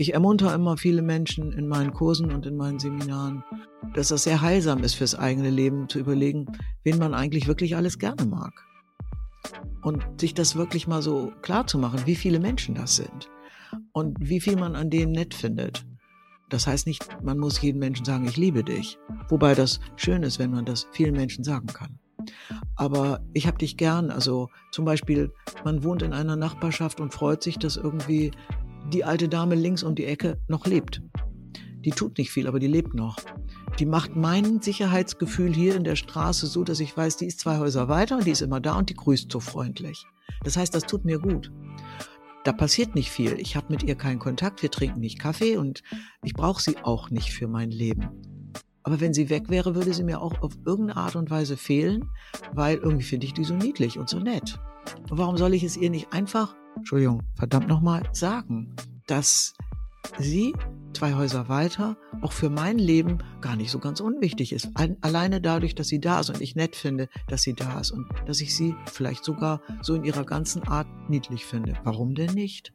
Ich ermuntere immer viele Menschen in meinen Kursen und in meinen Seminaren, dass das sehr heilsam ist fürs eigene Leben, zu überlegen, wen man eigentlich wirklich alles gerne mag. Und sich das wirklich mal so klar zu machen, wie viele Menschen das sind und wie viel man an denen nett findet. Das heißt nicht, man muss jedem Menschen sagen, ich liebe dich. Wobei das schön ist, wenn man das vielen Menschen sagen kann. Aber ich habe dich gern. Also zum Beispiel, man wohnt in einer Nachbarschaft und freut sich, dass irgendwie die alte Dame links um die Ecke noch lebt. Die tut nicht viel, aber die lebt noch. Die macht mein Sicherheitsgefühl hier in der Straße so, dass ich weiß, die ist zwei Häuser weiter und die ist immer da und die grüßt so freundlich. Das heißt, das tut mir gut. Da passiert nicht viel. Ich habe mit ihr keinen Kontakt, wir trinken nicht Kaffee und ich brauche sie auch nicht für mein Leben. Aber wenn sie weg wäre, würde sie mir auch auf irgendeine Art und Weise fehlen, weil irgendwie finde ich die so niedlich und so nett. Und warum soll ich es ihr nicht einfach, Entschuldigung, verdammt nochmal, sagen, dass sie zwei Häuser weiter auch für mein Leben gar nicht so ganz unwichtig ist. Alleine dadurch, dass sie da ist und ich nett finde, dass sie da ist und dass ich sie vielleicht sogar so in ihrer ganzen Art niedlich finde. Warum denn nicht?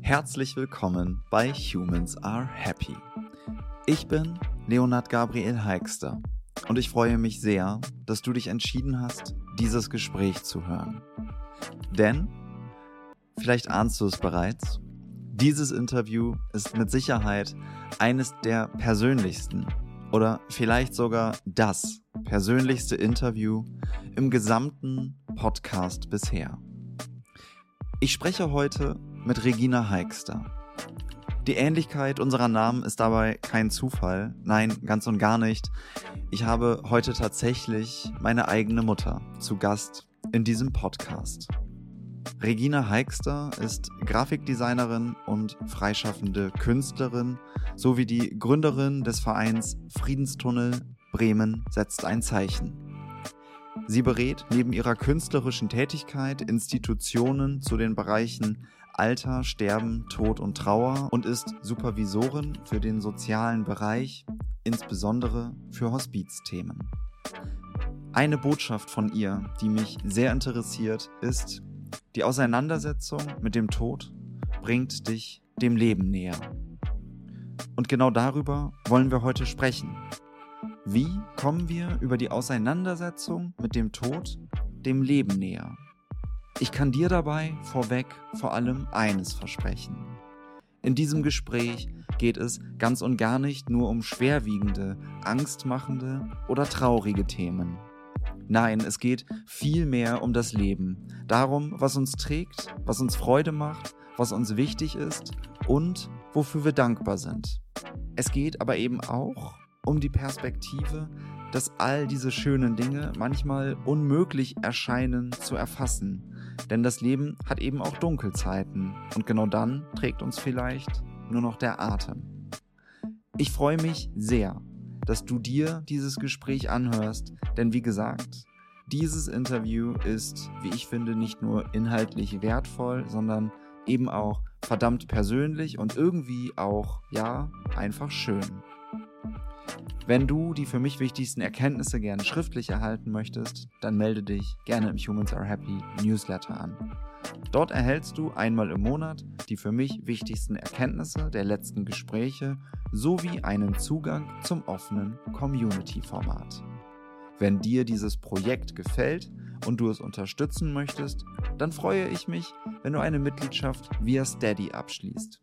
Herzlich willkommen bei Humans Are Happy. Ich bin Leonard Gabriel Heikster und ich freue mich sehr, dass du dich entschieden hast, dieses Gespräch zu hören. Denn, vielleicht ahnst du es bereits, dieses Interview ist mit Sicherheit eines der persönlichsten oder vielleicht sogar das persönlichste Interview im gesamten Podcast bisher. Ich spreche heute mit Regina Heikster. Die Ähnlichkeit unserer Namen ist dabei kein Zufall. Nein, ganz und gar nicht. Ich habe heute tatsächlich meine eigene Mutter zu Gast in diesem Podcast. Regina Heikster ist Grafikdesignerin und freischaffende Künstlerin sowie die Gründerin des Vereins Friedenstunnel Bremen setzt ein Zeichen. Sie berät neben ihrer künstlerischen Tätigkeit Institutionen zu den Bereichen Alter, Sterben, Tod und Trauer und ist Supervisorin für den sozialen Bereich, insbesondere für Hospizthemen. Eine Botschaft von ihr, die mich sehr interessiert, ist, die Auseinandersetzung mit dem Tod bringt dich dem Leben näher. Und genau darüber wollen wir heute sprechen. Wie kommen wir über die Auseinandersetzung mit dem Tod dem Leben näher? Ich kann dir dabei vorweg vor allem eines versprechen. In diesem Gespräch geht es ganz und gar nicht nur um schwerwiegende, angstmachende oder traurige Themen. Nein, es geht vielmehr um das Leben, darum, was uns trägt, was uns Freude macht, was uns wichtig ist und wofür wir dankbar sind. Es geht aber eben auch um die Perspektive, dass all diese schönen Dinge manchmal unmöglich erscheinen zu erfassen, denn das Leben hat eben auch Dunkelzeiten und genau dann trägt uns vielleicht nur noch der Atem. Ich freue mich sehr, dass du dir dieses Gespräch anhörst, denn wie gesagt, dieses Interview ist, wie ich finde, nicht nur inhaltlich wertvoll, sondern eben auch verdammt persönlich und irgendwie auch, ja, einfach schön. Wenn du die für mich wichtigsten Erkenntnisse gerne schriftlich erhalten möchtest, dann melde dich gerne im Humans Are Happy Newsletter an. Dort erhältst du einmal im Monat die für mich wichtigsten Erkenntnisse der letzten Gespräche sowie einen Zugang zum offenen Community-Format. Wenn dir dieses Projekt gefällt und du es unterstützen möchtest, dann freue ich mich, wenn du eine Mitgliedschaft via Steady abschließt.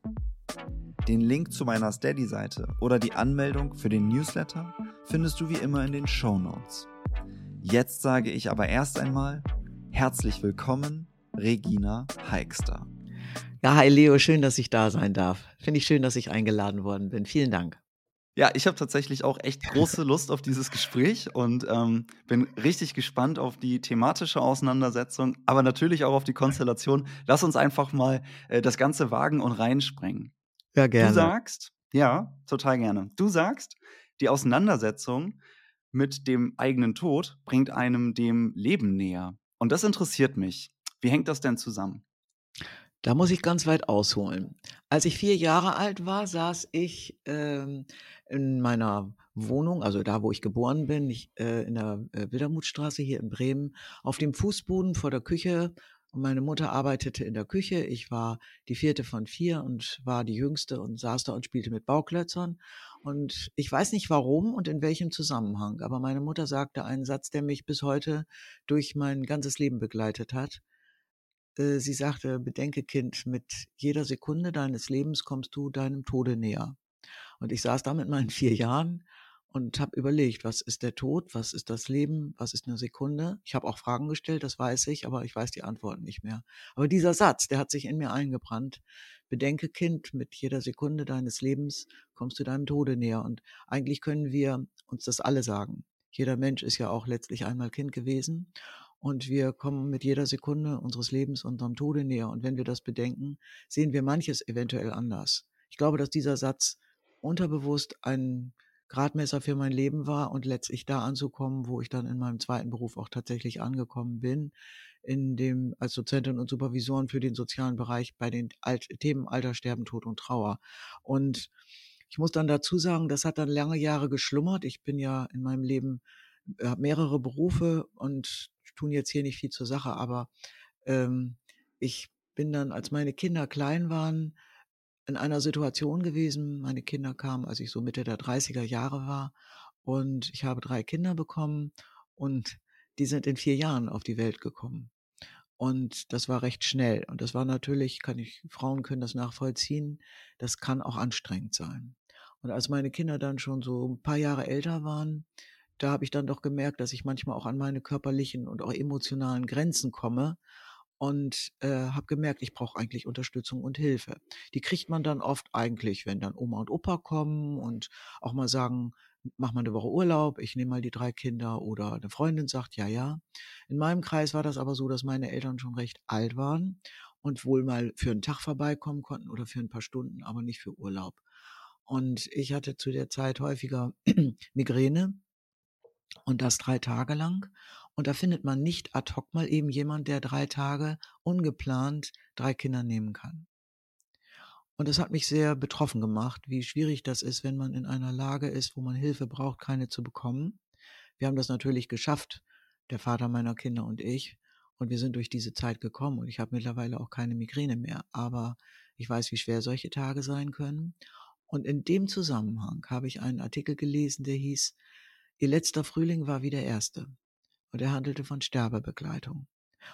Den Link zu meiner Steady-Seite oder die Anmeldung für den Newsletter findest du wie immer in den Show Notes. Jetzt sage ich aber erst einmal herzlich willkommen, Regina Heikster. Ja, hi Leo, schön, dass ich da sein darf. Finde ich schön, dass ich eingeladen worden bin. Vielen Dank. Ja, ich habe tatsächlich auch echt große Lust auf dieses Gespräch und ähm, bin richtig gespannt auf die thematische Auseinandersetzung, aber natürlich auch auf die Konstellation. Lass uns einfach mal äh, das Ganze wagen und reinsprengen. Ja, gerne. Du sagst, ja, total gerne. Du sagst, die Auseinandersetzung mit dem eigenen Tod bringt einem dem Leben näher. Und das interessiert mich. Wie hängt das denn zusammen? Da muss ich ganz weit ausholen. Als ich vier Jahre alt war, saß ich ähm, in meiner Wohnung, also da, wo ich geboren bin, ich, äh, in der äh, Wildermutstraße hier in Bremen, auf dem Fußboden vor der Küche Und meine Mutter arbeitete in der Küche. Ich war die vierte von vier und war die jüngste und saß da und spielte mit Bauklötzern. Und ich weiß nicht warum und in welchem Zusammenhang, aber meine Mutter sagte einen Satz, der mich bis heute durch mein ganzes Leben begleitet hat. Äh, sie sagte, bedenke Kind, mit jeder Sekunde deines Lebens kommst du deinem Tode näher. Und ich saß da mit meinen vier Jahren und habe überlegt, was ist der Tod, was ist das Leben, was ist eine Sekunde. Ich habe auch Fragen gestellt, das weiß ich, aber ich weiß die Antworten nicht mehr. Aber dieser Satz, der hat sich in mir eingebrannt. Bedenke, Kind, mit jeder Sekunde deines Lebens kommst du deinem Tode näher. Und eigentlich können wir uns das alle sagen. Jeder Mensch ist ja auch letztlich einmal Kind gewesen. Und wir kommen mit jeder Sekunde unseres Lebens unserem Tode näher. Und wenn wir das bedenken, sehen wir manches eventuell anders. Ich glaube, dass dieser Satz unterbewusst ein Gradmesser für mein Leben war und letztlich da anzukommen, wo ich dann in meinem zweiten Beruf auch tatsächlich angekommen bin, in dem als Dozentin und Supervisoren für den sozialen Bereich bei den Alt Themen Alter, Sterben, Tod und Trauer. Und ich muss dann dazu sagen, das hat dann lange Jahre geschlummert. Ich bin ja in meinem Leben äh, mehrere Berufe und tun jetzt hier nicht viel zur Sache, aber ähm, ich bin dann, als meine Kinder klein waren, in einer Situation gewesen. Meine Kinder kamen, als ich so Mitte der 30er Jahre war. Und ich habe drei Kinder bekommen und die sind in vier Jahren auf die Welt gekommen. Und das war recht schnell. Und das war natürlich, kann ich, Frauen können das nachvollziehen, das kann auch anstrengend sein. Und als meine Kinder dann schon so ein paar Jahre älter waren, da habe ich dann doch gemerkt, dass ich manchmal auch an meine körperlichen und auch emotionalen Grenzen komme und äh, habe gemerkt, ich brauche eigentlich Unterstützung und Hilfe. Die kriegt man dann oft eigentlich, wenn dann Oma und Opa kommen und auch mal sagen, mach mal eine Woche Urlaub, ich nehme mal die drei Kinder oder eine Freundin sagt, ja, ja. In meinem Kreis war das aber so, dass meine Eltern schon recht alt waren und wohl mal für einen Tag vorbeikommen konnten oder für ein paar Stunden, aber nicht für Urlaub. Und ich hatte zu der Zeit häufiger Migräne und das drei Tage lang. Und da findet man nicht ad hoc mal eben jemand, der drei Tage ungeplant drei Kinder nehmen kann. Und das hat mich sehr betroffen gemacht, wie schwierig das ist, wenn man in einer Lage ist, wo man Hilfe braucht, keine zu bekommen. Wir haben das natürlich geschafft, der Vater meiner Kinder und ich. Und wir sind durch diese Zeit gekommen und ich habe mittlerweile auch keine Migräne mehr. Aber ich weiß, wie schwer solche Tage sein können. Und in dem Zusammenhang habe ich einen Artikel gelesen, der hieß, Ihr letzter Frühling war wie der erste und er handelte von Sterbebegleitung.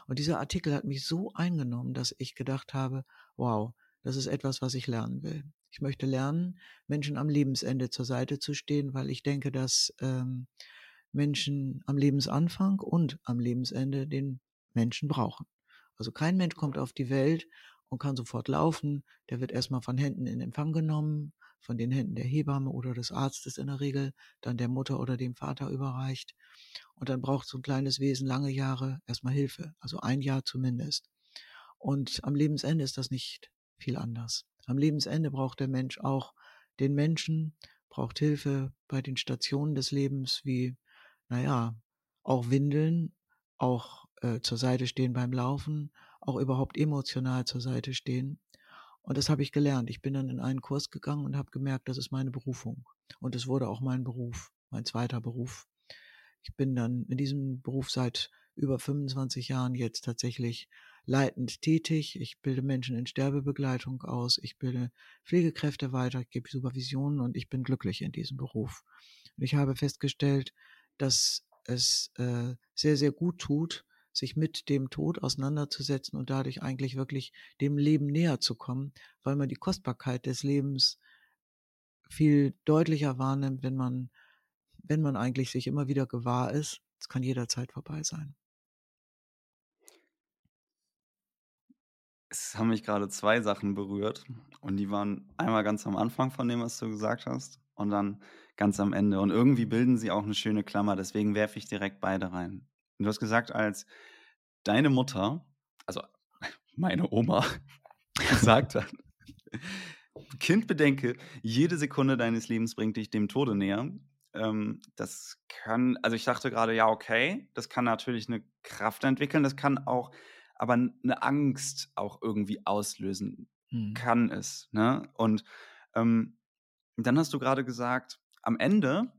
Und dieser Artikel hat mich so eingenommen, dass ich gedacht habe, wow, das ist etwas, was ich lernen will. Ich möchte lernen, Menschen am Lebensende zur Seite zu stehen, weil ich denke, dass ähm, Menschen am Lebensanfang und am Lebensende den Menschen brauchen. Also kein Mensch kommt auf die Welt und kann sofort laufen. Der wird erstmal von Händen in Empfang genommen, von den Händen der Hebamme oder des Arztes in der Regel, dann der Mutter oder dem Vater überreicht. Und dann braucht so ein kleines Wesen lange Jahre erstmal Hilfe, also ein Jahr zumindest. Und am Lebensende ist das nicht viel anders. Am Lebensende braucht der Mensch auch den Menschen, braucht Hilfe bei den Stationen des Lebens, wie, naja, auch Windeln, auch äh, zur Seite stehen beim Laufen, auch überhaupt emotional zur Seite stehen. Und das habe ich gelernt. Ich bin dann in einen Kurs gegangen und habe gemerkt, das ist meine Berufung. Und es wurde auch mein Beruf, mein zweiter Beruf. Ich bin dann in diesem Beruf seit über 25 Jahren jetzt tatsächlich leitend tätig. Ich bilde Menschen in Sterbebegleitung aus. Ich bilde Pflegekräfte weiter, ich gebe Supervisionen und ich bin glücklich in diesem Beruf. Und ich habe festgestellt, dass es äh, sehr, sehr gut tut, sich mit dem Tod auseinanderzusetzen und dadurch eigentlich wirklich dem Leben näher zu kommen, weil man die Kostbarkeit des Lebens viel deutlicher wahrnimmt, wenn man, wenn man eigentlich sich immer wieder gewahr ist, es kann jederzeit vorbei sein. Es haben mich gerade zwei Sachen berührt und die waren einmal ganz am Anfang von dem, was du gesagt hast und dann ganz am Ende. Und irgendwie bilden sie auch eine schöne Klammer, deswegen werfe ich direkt beide rein. Du hast gesagt, als deine Mutter, also meine Oma, gesagt hat, Kind bedenke, jede Sekunde deines Lebens bringt dich dem Tode näher. Ähm, das kann, also ich dachte gerade, ja, okay, das kann natürlich eine Kraft entwickeln, das kann auch, aber eine Angst auch irgendwie auslösen, hm. kann es. Ne? Und ähm, dann hast du gerade gesagt, am Ende,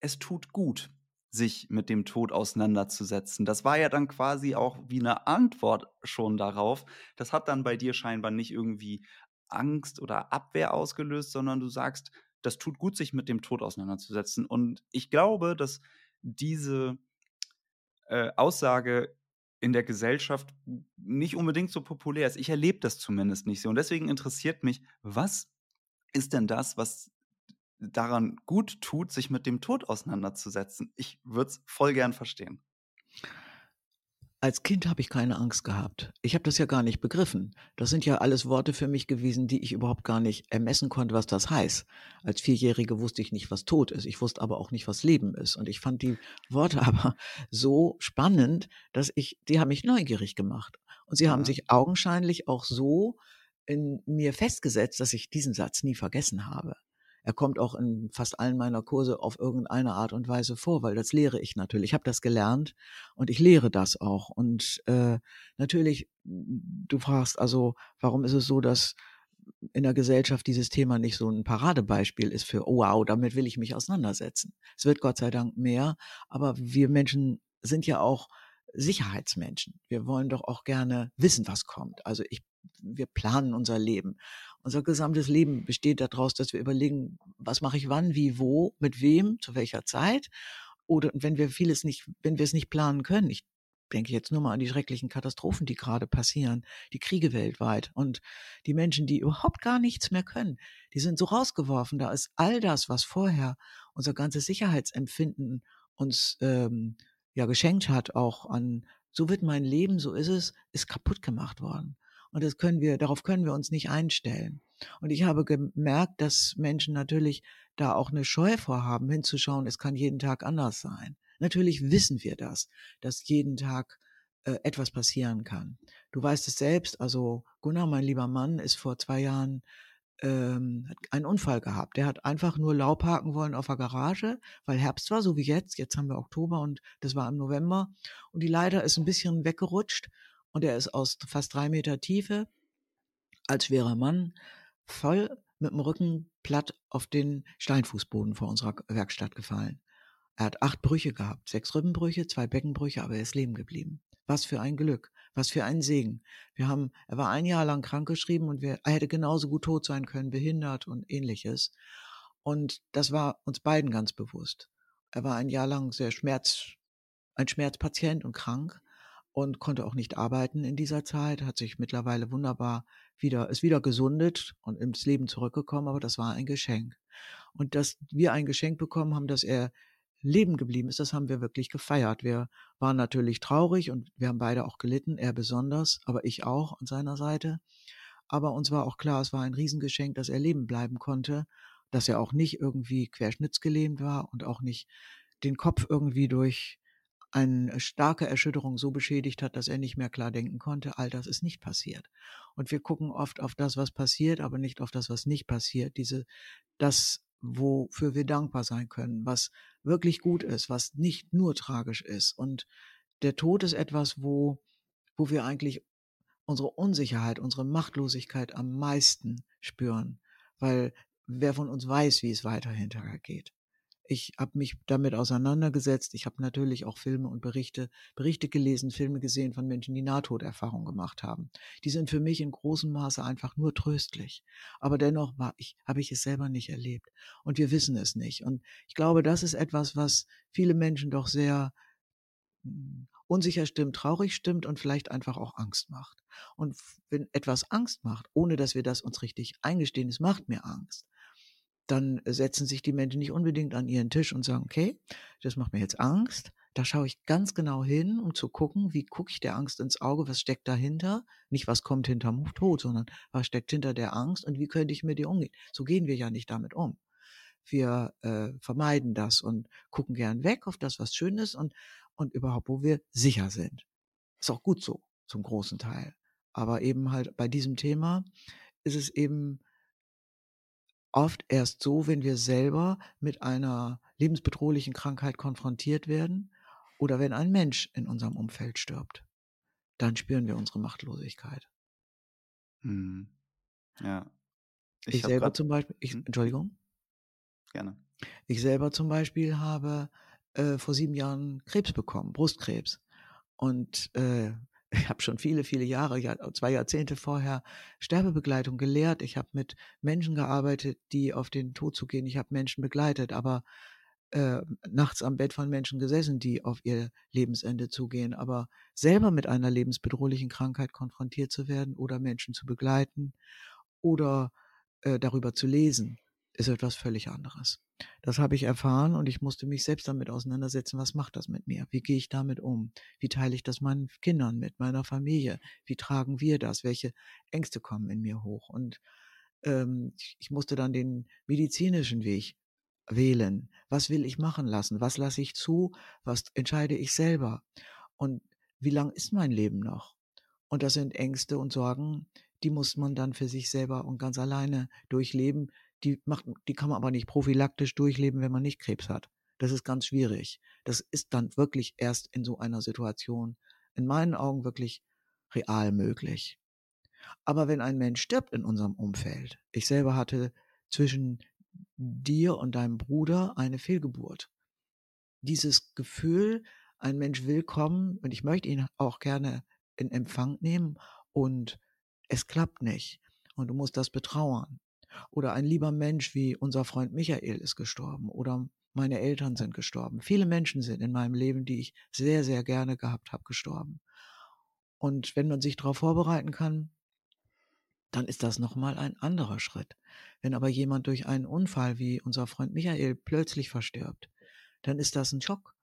es tut gut, sich mit dem Tod auseinanderzusetzen. Das war ja dann quasi auch wie eine Antwort schon darauf. Das hat dann bei dir scheinbar nicht irgendwie Angst oder Abwehr ausgelöst, sondern du sagst, das tut gut, sich mit dem Tod auseinanderzusetzen. Und ich glaube, dass diese äh, Aussage in der Gesellschaft nicht unbedingt so populär ist. Ich erlebe das zumindest nicht so. Und deswegen interessiert mich, was ist denn das, was daran gut tut, sich mit dem Tod auseinanderzusetzen? Ich würde es voll gern verstehen. Als Kind habe ich keine Angst gehabt. Ich habe das ja gar nicht begriffen. Das sind ja alles Worte für mich gewesen, die ich überhaupt gar nicht ermessen konnte, was das heißt. Als Vierjährige wusste ich nicht, was Tod ist. Ich wusste aber auch nicht, was Leben ist. Und ich fand die Worte aber so spannend, dass ich, die haben mich neugierig gemacht. Und sie ja. haben sich augenscheinlich auch so in mir festgesetzt, dass ich diesen Satz nie vergessen habe. Er kommt auch in fast allen meiner Kurse auf irgendeine Art und Weise vor, weil das lehre ich natürlich. Ich habe das gelernt und ich lehre das auch. Und äh, natürlich, du fragst also, warum ist es so, dass in der Gesellschaft dieses Thema nicht so ein Paradebeispiel ist für, oh wow, damit will ich mich auseinandersetzen. Es wird Gott sei Dank mehr, aber wir Menschen sind ja auch Sicherheitsmenschen. Wir wollen doch auch gerne wissen, was kommt. Also ich, wir planen unser Leben. Unser gesamtes Leben besteht daraus, dass wir überlegen, was mache ich wann, wie, wo, mit wem, zu welcher Zeit. Oder wenn wir vieles nicht, wenn wir es nicht planen können, ich denke jetzt nur mal an die schrecklichen Katastrophen, die gerade passieren, die Kriege weltweit und die Menschen, die überhaupt gar nichts mehr können, die sind so rausgeworfen. Da ist all das, was vorher unser ganzes Sicherheitsempfinden uns ähm, ja geschenkt hat, auch an so wird mein Leben, so ist es, ist kaputt gemacht worden. Und das können wir, darauf können wir uns nicht einstellen. Und ich habe gemerkt, dass Menschen natürlich da auch eine Scheu vorhaben, hinzuschauen, es kann jeden Tag anders sein. Natürlich wissen wir das, dass jeden Tag äh, etwas passieren kann. Du weißt es selbst, also Gunnar, mein lieber Mann, ist vor zwei Jahren ähm, einen Unfall gehabt. Der hat einfach nur Laub haken wollen auf der Garage, weil Herbst war, so wie jetzt. Jetzt haben wir Oktober und das war im November. Und die Leiter ist ein bisschen weggerutscht und er ist aus fast drei Meter Tiefe als schwerer Mann voll mit dem Rücken platt auf den Steinfußboden vor unserer Werkstatt gefallen. Er hat acht Brüche gehabt, sechs Rippenbrüche, zwei Beckenbrüche, aber er ist leben geblieben. Was für ein Glück, was für ein Segen. Wir haben, er war ein Jahr lang krankgeschrieben und wir, er hätte genauso gut tot sein können, behindert und ähnliches. Und das war uns beiden ganz bewusst. Er war ein Jahr lang sehr Schmerz, ein Schmerzpatient und krank und konnte auch nicht arbeiten in dieser Zeit, hat sich mittlerweile wunderbar wieder, ist wieder gesundet und ins Leben zurückgekommen, aber das war ein Geschenk. Und dass wir ein Geschenk bekommen haben, dass er leben geblieben ist, das haben wir wirklich gefeiert. Wir waren natürlich traurig und wir haben beide auch gelitten, er besonders, aber ich auch an seiner Seite. Aber uns war auch klar, es war ein Riesengeschenk, dass er leben bleiben konnte, dass er auch nicht irgendwie querschnittsgelähmt war und auch nicht den Kopf irgendwie durch eine starke Erschütterung so beschädigt hat, dass er nicht mehr klar denken konnte. All das ist nicht passiert. Und wir gucken oft auf das, was passiert, aber nicht auf das, was nicht passiert. Diese, das, wofür wir dankbar sein können, was wirklich gut ist, was nicht nur tragisch ist. Und der Tod ist etwas, wo, wo wir eigentlich unsere Unsicherheit, unsere Machtlosigkeit am meisten spüren, weil wer von uns weiß, wie es weiter hinterher geht. Ich habe mich damit auseinandergesetzt. Ich habe natürlich auch Filme und Berichte, Berichte gelesen, Filme gesehen von Menschen, die Nahtoderfahrung gemacht haben. Die sind für mich in großem Maße einfach nur tröstlich. Aber dennoch war ich, habe ich es selber nicht erlebt. Und wir wissen es nicht. Und ich glaube, das ist etwas, was viele Menschen doch sehr hm, unsicher stimmt, traurig stimmt und vielleicht einfach auch Angst macht. Und wenn etwas Angst macht, ohne dass wir das uns richtig eingestehen, es macht mir Angst, dann setzen sich die Menschen nicht unbedingt an ihren Tisch und sagen, okay, das macht mir jetzt Angst. Da schaue ich ganz genau hin, um zu gucken, wie gucke ich der Angst ins Auge, was steckt dahinter? Nicht, was kommt hinterm Tod, sondern was steckt hinter der Angst und wie könnte ich mit dir umgehen? So gehen wir ja nicht damit um. Wir äh, vermeiden das und gucken gern weg auf das, was schön ist und, und überhaupt, wo wir sicher sind. Ist auch gut so, zum großen Teil. Aber eben halt bei diesem Thema ist es eben oft erst so, wenn wir selber mit einer lebensbedrohlichen Krankheit konfrontiert werden oder wenn ein Mensch in unserem Umfeld stirbt. Dann spüren wir unsere Machtlosigkeit. Hm. Ja. Ich, ich selber zum Beispiel, ich, hm? Entschuldigung. Gerne. Ich selber zum Beispiel habe äh, vor sieben Jahren Krebs bekommen, Brustkrebs. Und äh, ich habe schon viele, viele Jahre, zwei Jahrzehnte vorher Sterbebegleitung gelehrt. Ich habe mit Menschen gearbeitet, die auf den Tod zu gehen. Ich habe Menschen begleitet, aber äh, nachts am Bett von Menschen gesessen, die auf ihr Lebensende zugehen. Aber selber mit einer lebensbedrohlichen Krankheit konfrontiert zu werden oder Menschen zu begleiten oder äh, darüber zu lesen, ist etwas völlig anderes. Das habe ich erfahren und ich musste mich selbst damit auseinandersetzen, was macht das mit mir? Wie gehe ich damit um? Wie teile ich das meinen Kindern mit, meiner Familie? Wie tragen wir das? Welche Ängste kommen in mir hoch? Und ähm, ich musste dann den medizinischen Weg wählen. Was will ich machen lassen? Was lasse ich zu? Was entscheide ich selber? Und wie lang ist mein Leben noch? Und das sind Ängste und Sorgen, die muss man dann für sich selber und ganz alleine durchleben. Die, macht, die kann man aber nicht prophylaktisch durchleben, wenn man nicht Krebs hat. Das ist ganz schwierig. Das ist dann wirklich erst in so einer Situation in meinen Augen wirklich real möglich. Aber wenn ein Mensch stirbt in unserem Umfeld, ich selber hatte zwischen dir und deinem Bruder eine Fehlgeburt. Dieses Gefühl, ein Mensch will kommen und ich möchte ihn auch gerne in Empfang nehmen und es klappt nicht und du musst das betrauern. Oder ein lieber Mensch wie unser Freund Michael ist gestorben oder meine Eltern sind gestorben. Viele Menschen sind in meinem Leben, die ich sehr, sehr gerne gehabt habe, gestorben. Und wenn man sich darauf vorbereiten kann, dann ist das nochmal ein anderer Schritt. Wenn aber jemand durch einen Unfall wie unser Freund Michael plötzlich verstirbt, dann ist das ein Schock.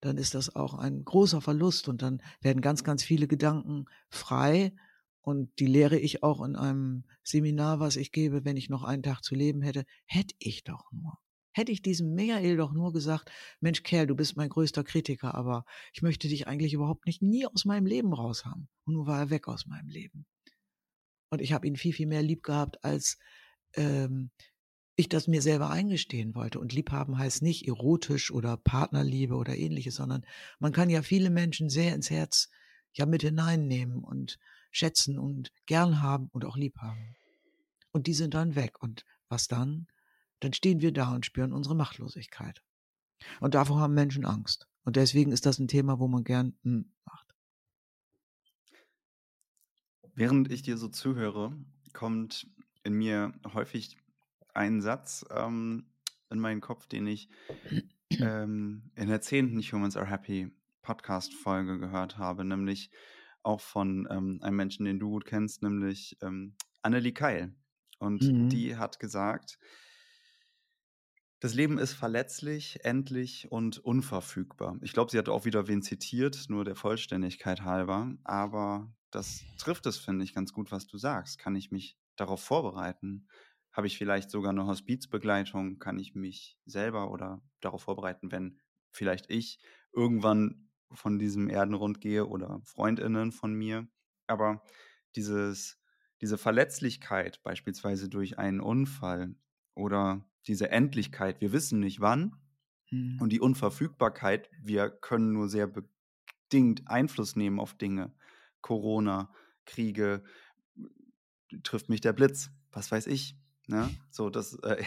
Dann ist das auch ein großer Verlust und dann werden ganz, ganz viele Gedanken frei und die lehre ich auch in einem Seminar, was ich gebe, wenn ich noch einen Tag zu leben hätte, hätte ich doch nur. Hätte ich diesem Michael doch nur gesagt, Mensch Kerl, du bist mein größter Kritiker, aber ich möchte dich eigentlich überhaupt nicht nie aus meinem Leben raus haben. Und nun war er weg aus meinem Leben. Und ich habe ihn viel, viel mehr lieb gehabt, als ähm, ich das mir selber eingestehen wollte. Und liebhaben heißt nicht erotisch oder Partnerliebe oder ähnliches, sondern man kann ja viele Menschen sehr ins Herz ja mit hineinnehmen und schätzen und gern haben und auch lieb haben. Und die sind dann weg. Und was dann? Dann stehen wir da und spüren unsere Machtlosigkeit. Und davor haben Menschen Angst. Und deswegen ist das ein Thema, wo man gern hm, macht. Während ich dir so zuhöre, kommt in mir häufig ein Satz ähm, in meinen Kopf, den ich ähm, in der zehnten Humans Are Happy Podcast-Folge gehört habe, nämlich auch von ähm, einem Menschen, den du gut kennst, nämlich ähm, Annelie Keil. Und mhm. die hat gesagt, das Leben ist verletzlich, endlich und unverfügbar. Ich glaube, sie hat auch wieder wen zitiert, nur der Vollständigkeit halber. Aber das trifft es, finde ich, ganz gut, was du sagst. Kann ich mich darauf vorbereiten? Habe ich vielleicht sogar eine Hospizbegleitung? Kann ich mich selber oder darauf vorbereiten, wenn vielleicht ich irgendwann von diesem Erdenrund gehe oder Freundinnen von mir? Aber dieses, diese Verletzlichkeit beispielsweise durch einen Unfall oder diese Endlichkeit, wir wissen nicht wann, mhm. und die Unverfügbarkeit, wir können nur sehr bedingt Einfluss nehmen auf Dinge. Corona, Kriege, trifft mich der Blitz, was weiß ich. Ne? So, das, äh,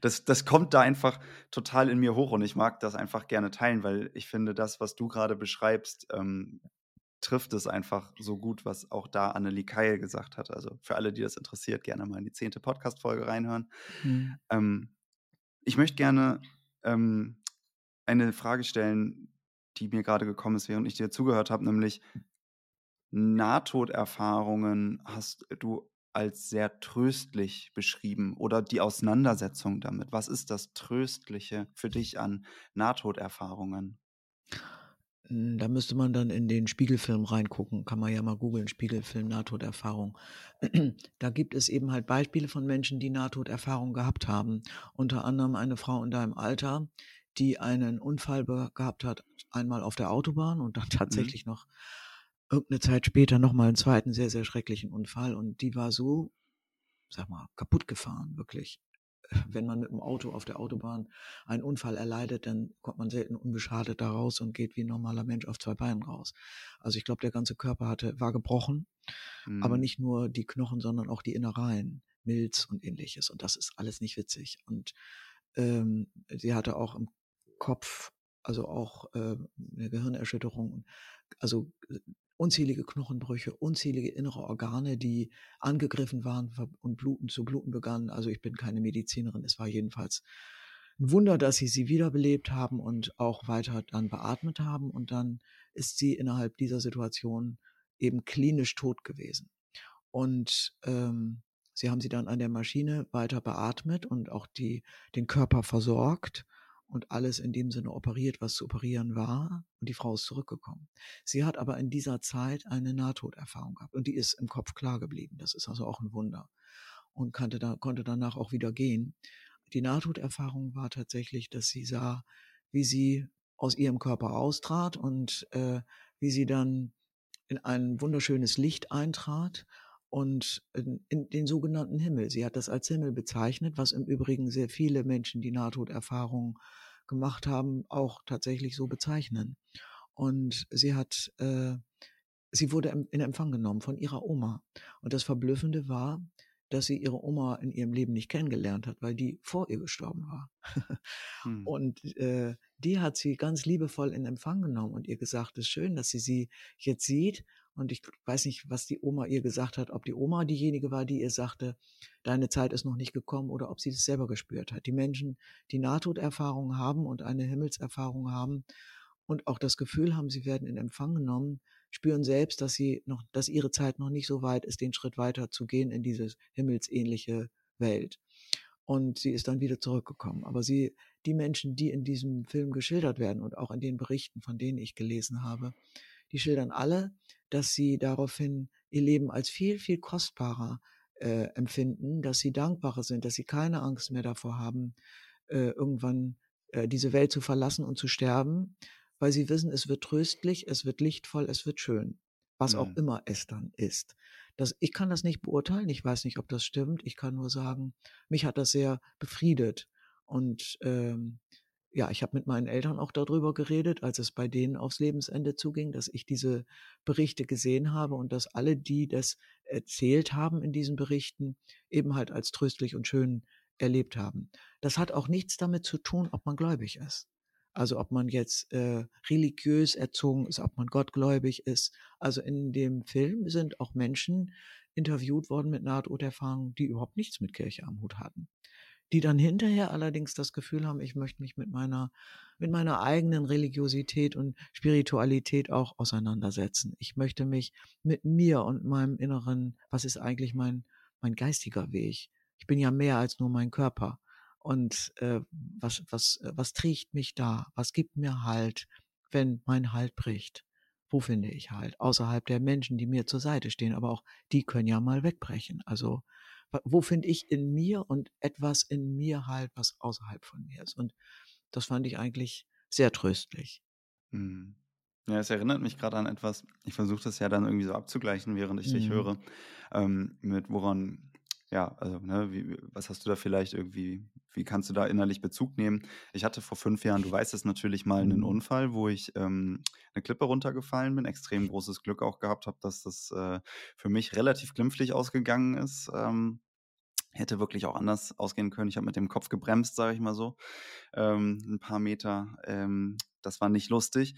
das, das kommt da einfach total in mir hoch und ich mag das einfach gerne teilen, weil ich finde, das, was du gerade beschreibst, ähm, trifft es einfach so gut, was auch da Annelie Keil gesagt hat. Also für alle, die das interessiert, gerne mal in die zehnte Podcast-Folge reinhören. Mhm. Ähm, ich möchte gerne ähm, eine Frage stellen, die mir gerade gekommen ist, während ich dir zugehört habe, nämlich Nahtoderfahrungen hast du als sehr tröstlich beschrieben oder die Auseinandersetzung damit. Was ist das Tröstliche für dich an Nahtoderfahrungen? Hm, da müsste man dann in den Spiegelfilm reingucken. Kann man ja mal googeln, Spiegelfilm Nahtoderfahrung. Da gibt es eben halt Beispiele von Menschen, die Nahtoderfahrung gehabt haben. Unter anderem eine Frau in deinem Alter, die einen Unfall gehabt hat, einmal auf der Autobahn und dann mhm. tatsächlich mhm. noch irgendeine Zeit später nochmal einen zweiten sehr, sehr schrecklichen Unfall und die war so, sag mal, kaputt gefahren, wirklich. Wenn man mit dem Auto auf der Autobahn einen Unfall erleidet, dann kommt man selten unbeschadet da raus und geht wie ein normaler Mensch auf zwei Beinen raus. Also ich glaube, der ganze Körper hatte, war gebrochen, mhm. aber nicht nur die Knochen, sondern auch die Innereien, Milz und ähnliches. Und das ist alles nicht witzig. Und ähm, sie hatte auch im Kopf also auch äh, eine Gehirnerschütterung, also unzählige Knochenbrüche, unzählige innere Organe, die angegriffen waren und bluten, zu bluten begannen. Also ich bin keine Medizinerin, es war jedenfalls ein Wunder, dass sie sie wiederbelebt haben und auch weiter dann beatmet haben. Und dann ist sie innerhalb dieser Situation eben klinisch tot gewesen. Und ähm, sie haben sie dann an der Maschine weiter beatmet und auch die, den Körper versorgt und alles in dem Sinne operiert, was zu operieren war. Und die Frau ist zurückgekommen. Sie hat aber in dieser Zeit eine Nahtoderfahrung gehabt und die ist im Kopf klar geblieben. Das ist also auch ein Wunder. Und konnte, da, konnte danach auch wieder gehen. Die Nahtoderfahrung war tatsächlich, dass sie sah, wie sie aus ihrem Körper austrat und äh, wie sie dann in ein wunderschönes Licht eintrat und in, in, den sogenannten Himmel. Sie hat das als Himmel bezeichnet, was im Übrigen sehr viele Menschen, die Nahtoderfahrungen gemacht haben, auch tatsächlich so bezeichnen. Und sie hat, äh, sie wurde in Empfang genommen von ihrer Oma. Und das Verblüffende war, dass sie ihre Oma in ihrem Leben nicht kennengelernt hat, weil die vor ihr gestorben war. hm. Und äh, die hat sie ganz liebevoll in Empfang genommen und ihr gesagt, es ist schön, dass sie sie jetzt sieht. Und ich weiß nicht, was die Oma ihr gesagt hat, ob die Oma diejenige war, die ihr sagte, deine Zeit ist noch nicht gekommen oder ob sie das selber gespürt hat. Die Menschen, die Nahtoderfahrungen haben und eine Himmelserfahrung haben und auch das Gefühl haben, sie werden in Empfang genommen, spüren selbst, dass sie noch, dass ihre Zeit noch nicht so weit ist, den Schritt weiter zu gehen in diese himmelsähnliche Welt. Und sie ist dann wieder zurückgekommen. Aber sie, die Menschen, die in diesem Film geschildert werden und auch in den Berichten, von denen ich gelesen habe, die schildern alle, dass sie daraufhin ihr Leben als viel, viel kostbarer äh, empfinden, dass sie dankbarer sind, dass sie keine Angst mehr davor haben, äh, irgendwann äh, diese Welt zu verlassen und zu sterben, weil sie wissen, es wird tröstlich, es wird lichtvoll, es wird schön, was mhm. auch immer es dann ist. Das, ich kann das nicht beurteilen, ich weiß nicht, ob das stimmt. Ich kann nur sagen, mich hat das sehr befriedet. Und ähm, ja, ich habe mit meinen Eltern auch darüber geredet, als es bei denen aufs Lebensende zuging, dass ich diese Berichte gesehen habe und dass alle, die das erzählt haben in diesen Berichten, eben halt als tröstlich und schön erlebt haben. Das hat auch nichts damit zu tun, ob man gläubig ist. Also ob man jetzt äh, religiös erzogen ist, ob man gottgläubig ist. Also in dem Film sind auch Menschen interviewt worden mit Nahtoderfahrungen, die überhaupt nichts mit Kirche am Hut hatten. Die dann hinterher allerdings das Gefühl haben, ich möchte mich mit meiner, mit meiner eigenen Religiosität und Spiritualität auch auseinandersetzen. Ich möchte mich mit mir und meinem Inneren, was ist eigentlich mein, mein geistiger Weg? Ich bin ja mehr als nur mein Körper. Und äh, was, was, äh, was trägt mich da? Was gibt mir Halt, wenn mein Halt bricht? Wo finde ich Halt? Außerhalb der Menschen, die mir zur Seite stehen, aber auch die können ja mal wegbrechen. Also wo finde ich in mir und etwas in mir halt, was außerhalb von mir ist? Und das fand ich eigentlich sehr tröstlich. Mhm. Ja, es erinnert mich gerade an etwas, ich versuche das ja dann irgendwie so abzugleichen, während ich mhm. dich höre, ähm, mit woran ja, also, ne, wie, was hast du da vielleicht irgendwie, wie kannst du da innerlich Bezug nehmen? Ich hatte vor fünf Jahren, du weißt es natürlich, mal einen mhm. Unfall, wo ich ähm, eine Klippe runtergefallen bin, extrem großes Glück auch gehabt habe, dass das äh, für mich relativ glimpflich ausgegangen ist. Ähm, hätte wirklich auch anders ausgehen können. Ich habe mit dem Kopf gebremst, sage ich mal so, ähm, ein paar Meter. Ähm, das war nicht lustig.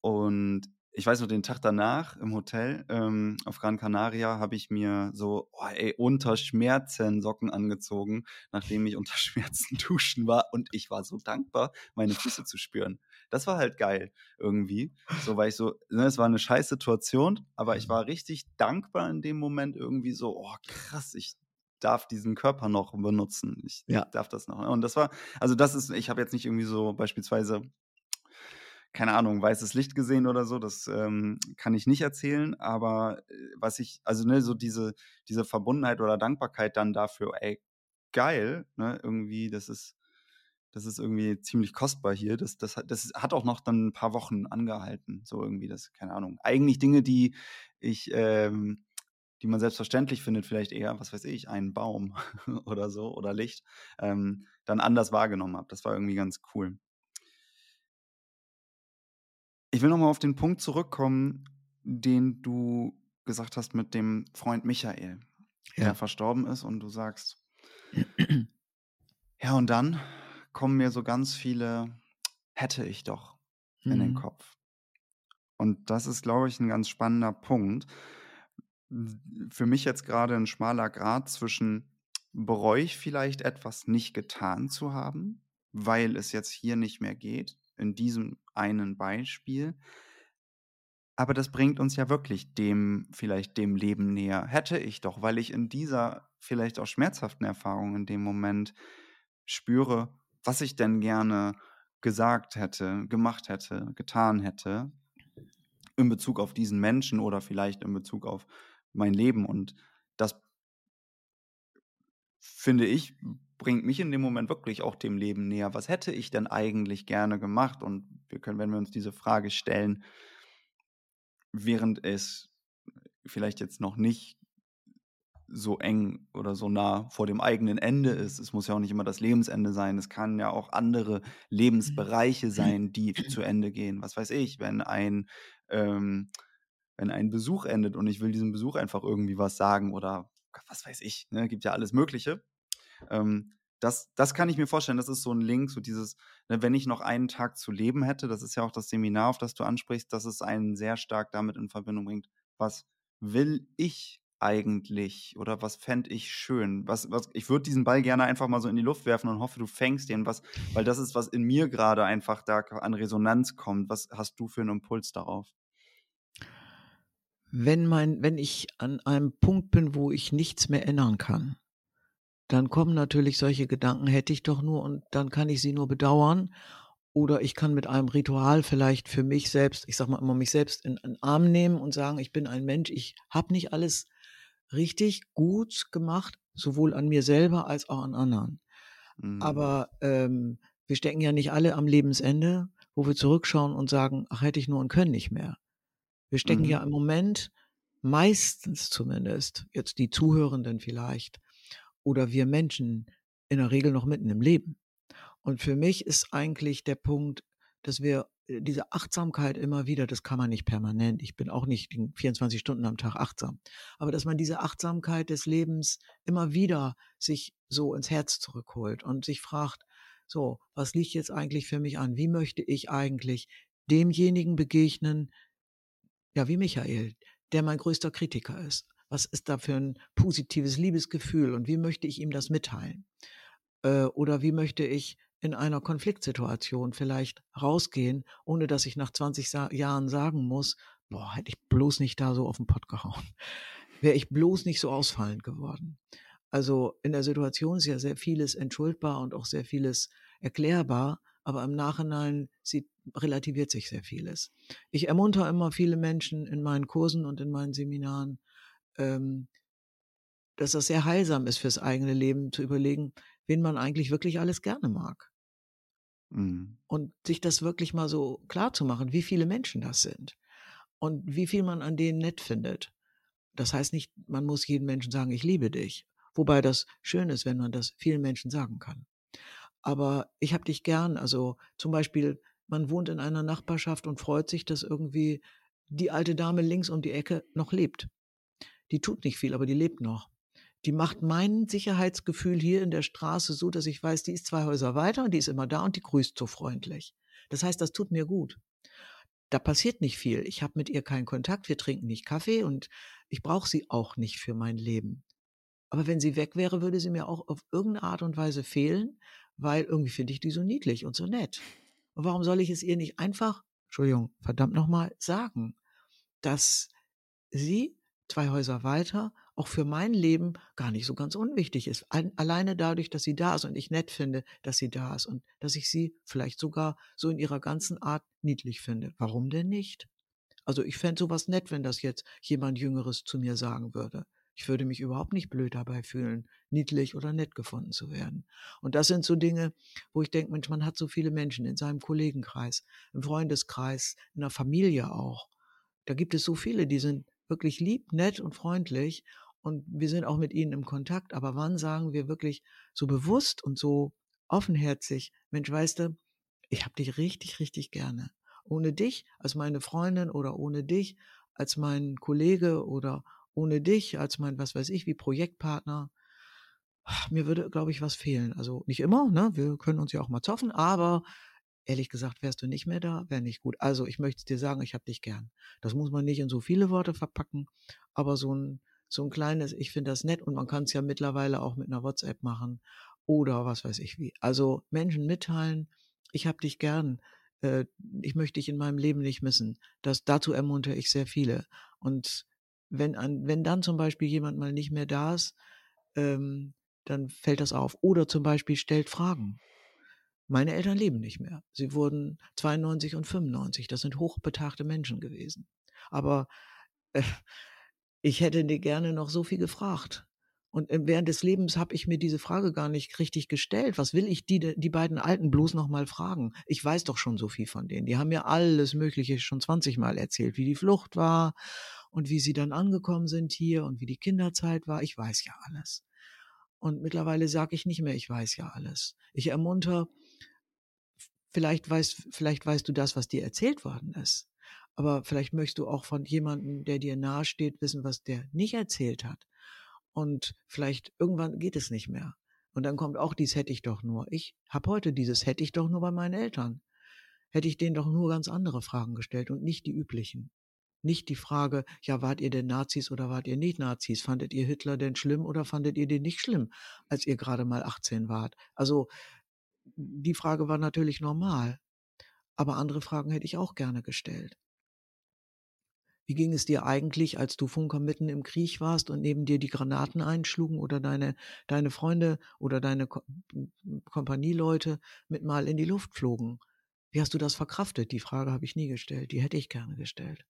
Und ich weiß noch, den Tag danach im Hotel ähm, auf Gran Canaria habe ich mir so oh, ey, unter Schmerzen Socken angezogen, nachdem ich unter Schmerzen duschen war und ich war so dankbar, meine Füße zu spüren. Das war halt geil irgendwie. So weil ich so, ne, es war eine scheiß Situation, aber ich mhm. war richtig dankbar in dem Moment irgendwie so, oh krass, ich darf diesen Körper noch benutzen. Ich ja. darf das noch. Und das war, also das ist, ich habe jetzt nicht irgendwie so beispielsweise keine Ahnung, weißes Licht gesehen oder so, das ähm, kann ich nicht erzählen, aber äh, was ich, also ne, so diese, diese Verbundenheit oder Dankbarkeit dann dafür, ey, geil, ne, irgendwie, das ist, das ist irgendwie ziemlich kostbar hier. Das, das, das hat auch noch dann ein paar Wochen angehalten, so irgendwie, das, keine Ahnung. Eigentlich Dinge, die ich, ähm, die man selbstverständlich findet, vielleicht eher, was weiß ich, einen Baum oder so oder Licht, ähm, dann anders wahrgenommen habe. Das war irgendwie ganz cool. Ich will nochmal auf den Punkt zurückkommen, den du gesagt hast mit dem Freund Michael, ja. der verstorben ist und du sagst, ja, und dann kommen mir so ganz viele hätte ich doch mhm. in den mhm. Kopf. Und das ist, glaube ich, ein ganz spannender Punkt. Für mich jetzt gerade ein schmaler Grad zwischen, bereue ich vielleicht etwas nicht getan zu haben, weil es jetzt hier nicht mehr geht, in diesem einen Beispiel. Aber das bringt uns ja wirklich dem, vielleicht dem Leben näher. Hätte ich doch, weil ich in dieser vielleicht auch schmerzhaften Erfahrung in dem Moment spüre, was ich denn gerne gesagt hätte, gemacht hätte, getan hätte, in Bezug auf diesen Menschen oder vielleicht in Bezug auf mein Leben. Und finde ich, bringt mich in dem Moment wirklich auch dem Leben näher. Was hätte ich denn eigentlich gerne gemacht? Und wir können, wenn wir uns diese Frage stellen, während es vielleicht jetzt noch nicht so eng oder so nah vor dem eigenen Ende ist. Es muss ja auch nicht immer das Lebensende sein. Es kann ja auch andere Lebensbereiche sein, die zu Ende gehen. Was weiß ich, wenn ein, ähm, wenn ein Besuch endet und ich will diesem Besuch einfach irgendwie was sagen oder was weiß ich, ne, gibt ja alles Mögliche. Ähm, das, das kann ich mir vorstellen, das ist so ein Link, so dieses, ne, wenn ich noch einen Tag zu leben hätte, das ist ja auch das Seminar, auf das du ansprichst, dass es einen sehr stark damit in Verbindung bringt, was will ich eigentlich oder was fände ich schön? Was, was, ich würde diesen Ball gerne einfach mal so in die Luft werfen und hoffe, du fängst den, was, weil das ist, was in mir gerade einfach da an Resonanz kommt. Was hast du für einen Impuls darauf? Wenn mein, wenn ich an einem Punkt bin, wo ich nichts mehr ändern kann, dann kommen natürlich solche Gedanken, hätte ich doch nur und dann kann ich sie nur bedauern. Oder ich kann mit einem Ritual vielleicht für mich selbst, ich sag mal immer mich selbst in den Arm nehmen und sagen, ich bin ein Mensch, ich habe nicht alles richtig gut gemacht, sowohl an mir selber als auch an anderen. Mhm. Aber ähm, wir stecken ja nicht alle am Lebensende, wo wir zurückschauen und sagen, ach hätte ich nur und können nicht mehr. Wir stecken mhm. ja im Moment meistens zumindest, jetzt die Zuhörenden vielleicht, oder wir Menschen in der Regel noch mitten im Leben. Und für mich ist eigentlich der Punkt, dass wir äh, diese Achtsamkeit immer wieder, das kann man nicht permanent. Ich bin auch nicht 24 Stunden am Tag achtsam. Aber dass man diese Achtsamkeit des Lebens immer wieder sich so ins Herz zurückholt und sich fragt, so, was liegt jetzt eigentlich für mich an? Wie möchte ich eigentlich demjenigen begegnen, ja, wie Michael, der mein größter Kritiker ist? was ist da für ein positives Liebesgefühl und wie möchte ich ihm das mitteilen? Äh, oder wie möchte ich in einer Konfliktsituation vielleicht rausgehen, ohne dass ich nach 20 Sa Jahren sagen muss, boah, hätte ich bloß nicht da so auf den Pott gehauen. Wäre ich bloß nicht so ausfallend geworden. Also in der Situation ist ja sehr vieles entschuldbar und auch sehr vieles erklärbar, aber im Nachhinein sieht, relativiert sich sehr vieles. Ich ermuntere immer viele Menschen in meinen Kursen und in meinen Seminaren, ähm, dass das sehr heilsam ist fürs eigene Leben zu überlegen, wen man eigentlich wirklich alles gerne mag. Mhm. Und sich das wirklich mal so klar zu machen, wie viele Menschen das sind und wie viel man an denen nett findet. Das heißt nicht, man muss jedem Menschen sagen, ich liebe dich. Wobei das schön ist, wenn man das vielen Menschen sagen kann. Aber ich habe dich gern. Also zum Beispiel, man wohnt in einer Nachbarschaft und freut sich, dass irgendwie die alte Dame links um die Ecke noch lebt die tut nicht viel, aber die lebt noch. Die macht mein Sicherheitsgefühl hier in der Straße so, dass ich weiß, die ist zwei Häuser weiter und die ist immer da und die grüßt so freundlich. Das heißt, das tut mir gut. Da passiert nicht viel. Ich habe mit ihr keinen Kontakt, wir trinken nicht Kaffee und ich brauche sie auch nicht für mein Leben. Aber wenn sie weg wäre, würde sie mir auch auf irgendeine Art und Weise fehlen, weil irgendwie finde ich die so niedlich und so nett. Und warum soll ich es ihr nicht einfach, Entschuldigung, verdammt nochmal, sagen, dass sie zwei Häuser weiter auch für mein Leben gar nicht so ganz unwichtig ist. Alleine dadurch, dass sie da ist und ich nett finde, dass sie da ist und dass ich sie vielleicht sogar so in ihrer ganzen Art niedlich finde. Warum denn nicht? Also ich fände sowas nett, wenn das jetzt jemand Jüngeres zu mir sagen würde. Ich würde mich überhaupt nicht blöd dabei fühlen, niedlich oder nett gefunden zu werden. Und das sind so Dinge, wo ich denke, Mensch, man hat so viele Menschen in seinem Kollegenkreis, im Freundeskreis, in der Familie auch. Da gibt es so viele, die sind wirklich lieb, nett und freundlich und wir sind auch mit ihnen im Kontakt. Aber wann sagen wir wirklich so bewusst und so offenherzig, Mensch, weißt du, ich habe dich richtig, richtig gerne. Ohne dich als meine Freundin oder ohne dich als mein Kollege oder ohne dich als mein, was weiß ich, wie Projektpartner, mir würde, glaube ich, was fehlen. Also nicht immer, ne? Wir können uns ja auch mal zoffen, aber ehrlich gesagt, wärst du nicht mehr da, wäre nicht gut. Also ich möchte dir sagen, ich habe dich gern. Das muss man nicht in so viele Worte verpacken, aber so ein, so ein kleines, ich finde das nett und man kann es ja mittlerweile auch mit einer WhatsApp machen oder was weiß ich wie. Also Menschen mitteilen, ich habe dich gern, äh, ich möchte dich in meinem Leben nicht missen. Das, dazu ermuntere ich sehr viele. Und wenn, an, wenn dann zum Beispiel jemand mal nicht mehr da ist, ähm, dann fällt das auf. Oder zum Beispiel stellt Fragen. Meine Eltern leben nicht mehr. Sie wurden 92 und 95. Das sind hochbetagte Menschen gewesen. Aber äh, ich hätte gerne noch so viel gefragt. Und während des Lebens habe ich mir diese Frage gar nicht richtig gestellt. Was will ich die, die beiden Alten bloß noch mal fragen? Ich weiß doch schon so viel von denen. Die haben mir alles Mögliche schon 20 Mal erzählt, wie die Flucht war und wie sie dann angekommen sind hier und wie die Kinderzeit war. Ich weiß ja alles. Und mittlerweile sage ich nicht mehr, ich weiß ja alles. Ich ermunter, vielleicht weißt, vielleicht weißt du das, was dir erzählt worden ist. Aber vielleicht möchtest du auch von jemandem, der dir nahesteht, wissen, was der nicht erzählt hat. Und vielleicht irgendwann geht es nicht mehr. Und dann kommt auch dies hätte ich doch nur. Ich habe heute dieses hätte ich doch nur bei meinen Eltern. Hätte ich denen doch nur ganz andere Fragen gestellt und nicht die üblichen. Nicht die Frage, ja, wart ihr denn Nazis oder wart ihr nicht Nazis? Fandet ihr Hitler denn schlimm oder fandet ihr den nicht schlimm, als ihr gerade mal 18 wart? Also, die Frage war natürlich normal. Aber andere Fragen hätte ich auch gerne gestellt. Wie ging es dir eigentlich, als du Funker mitten im Krieg warst und neben dir die Granaten einschlugen oder deine, deine Freunde oder deine Ko Kompanieleute mit mal in die Luft flogen? Wie hast du das verkraftet? Die Frage habe ich nie gestellt. Die hätte ich gerne gestellt.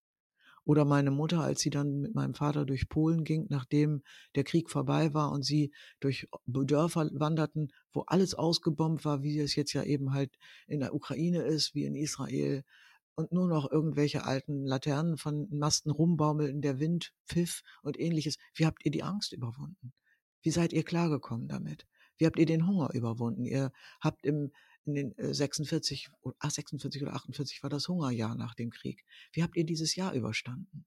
Oder meine Mutter, als sie dann mit meinem Vater durch Polen ging, nachdem der Krieg vorbei war und sie durch Dörfer wanderten, wo alles ausgebombt war, wie es jetzt ja eben halt in der Ukraine ist, wie in Israel, und nur noch irgendwelche alten Laternen von Masten rumbaumeln, der Wind pfiff und ähnliches. Wie habt ihr die Angst überwunden? Wie seid ihr klargekommen damit? Wie habt ihr den Hunger überwunden? Ihr habt im in den 46, ach, 46 oder 48 war das Hungerjahr nach dem Krieg. Wie habt ihr dieses Jahr überstanden?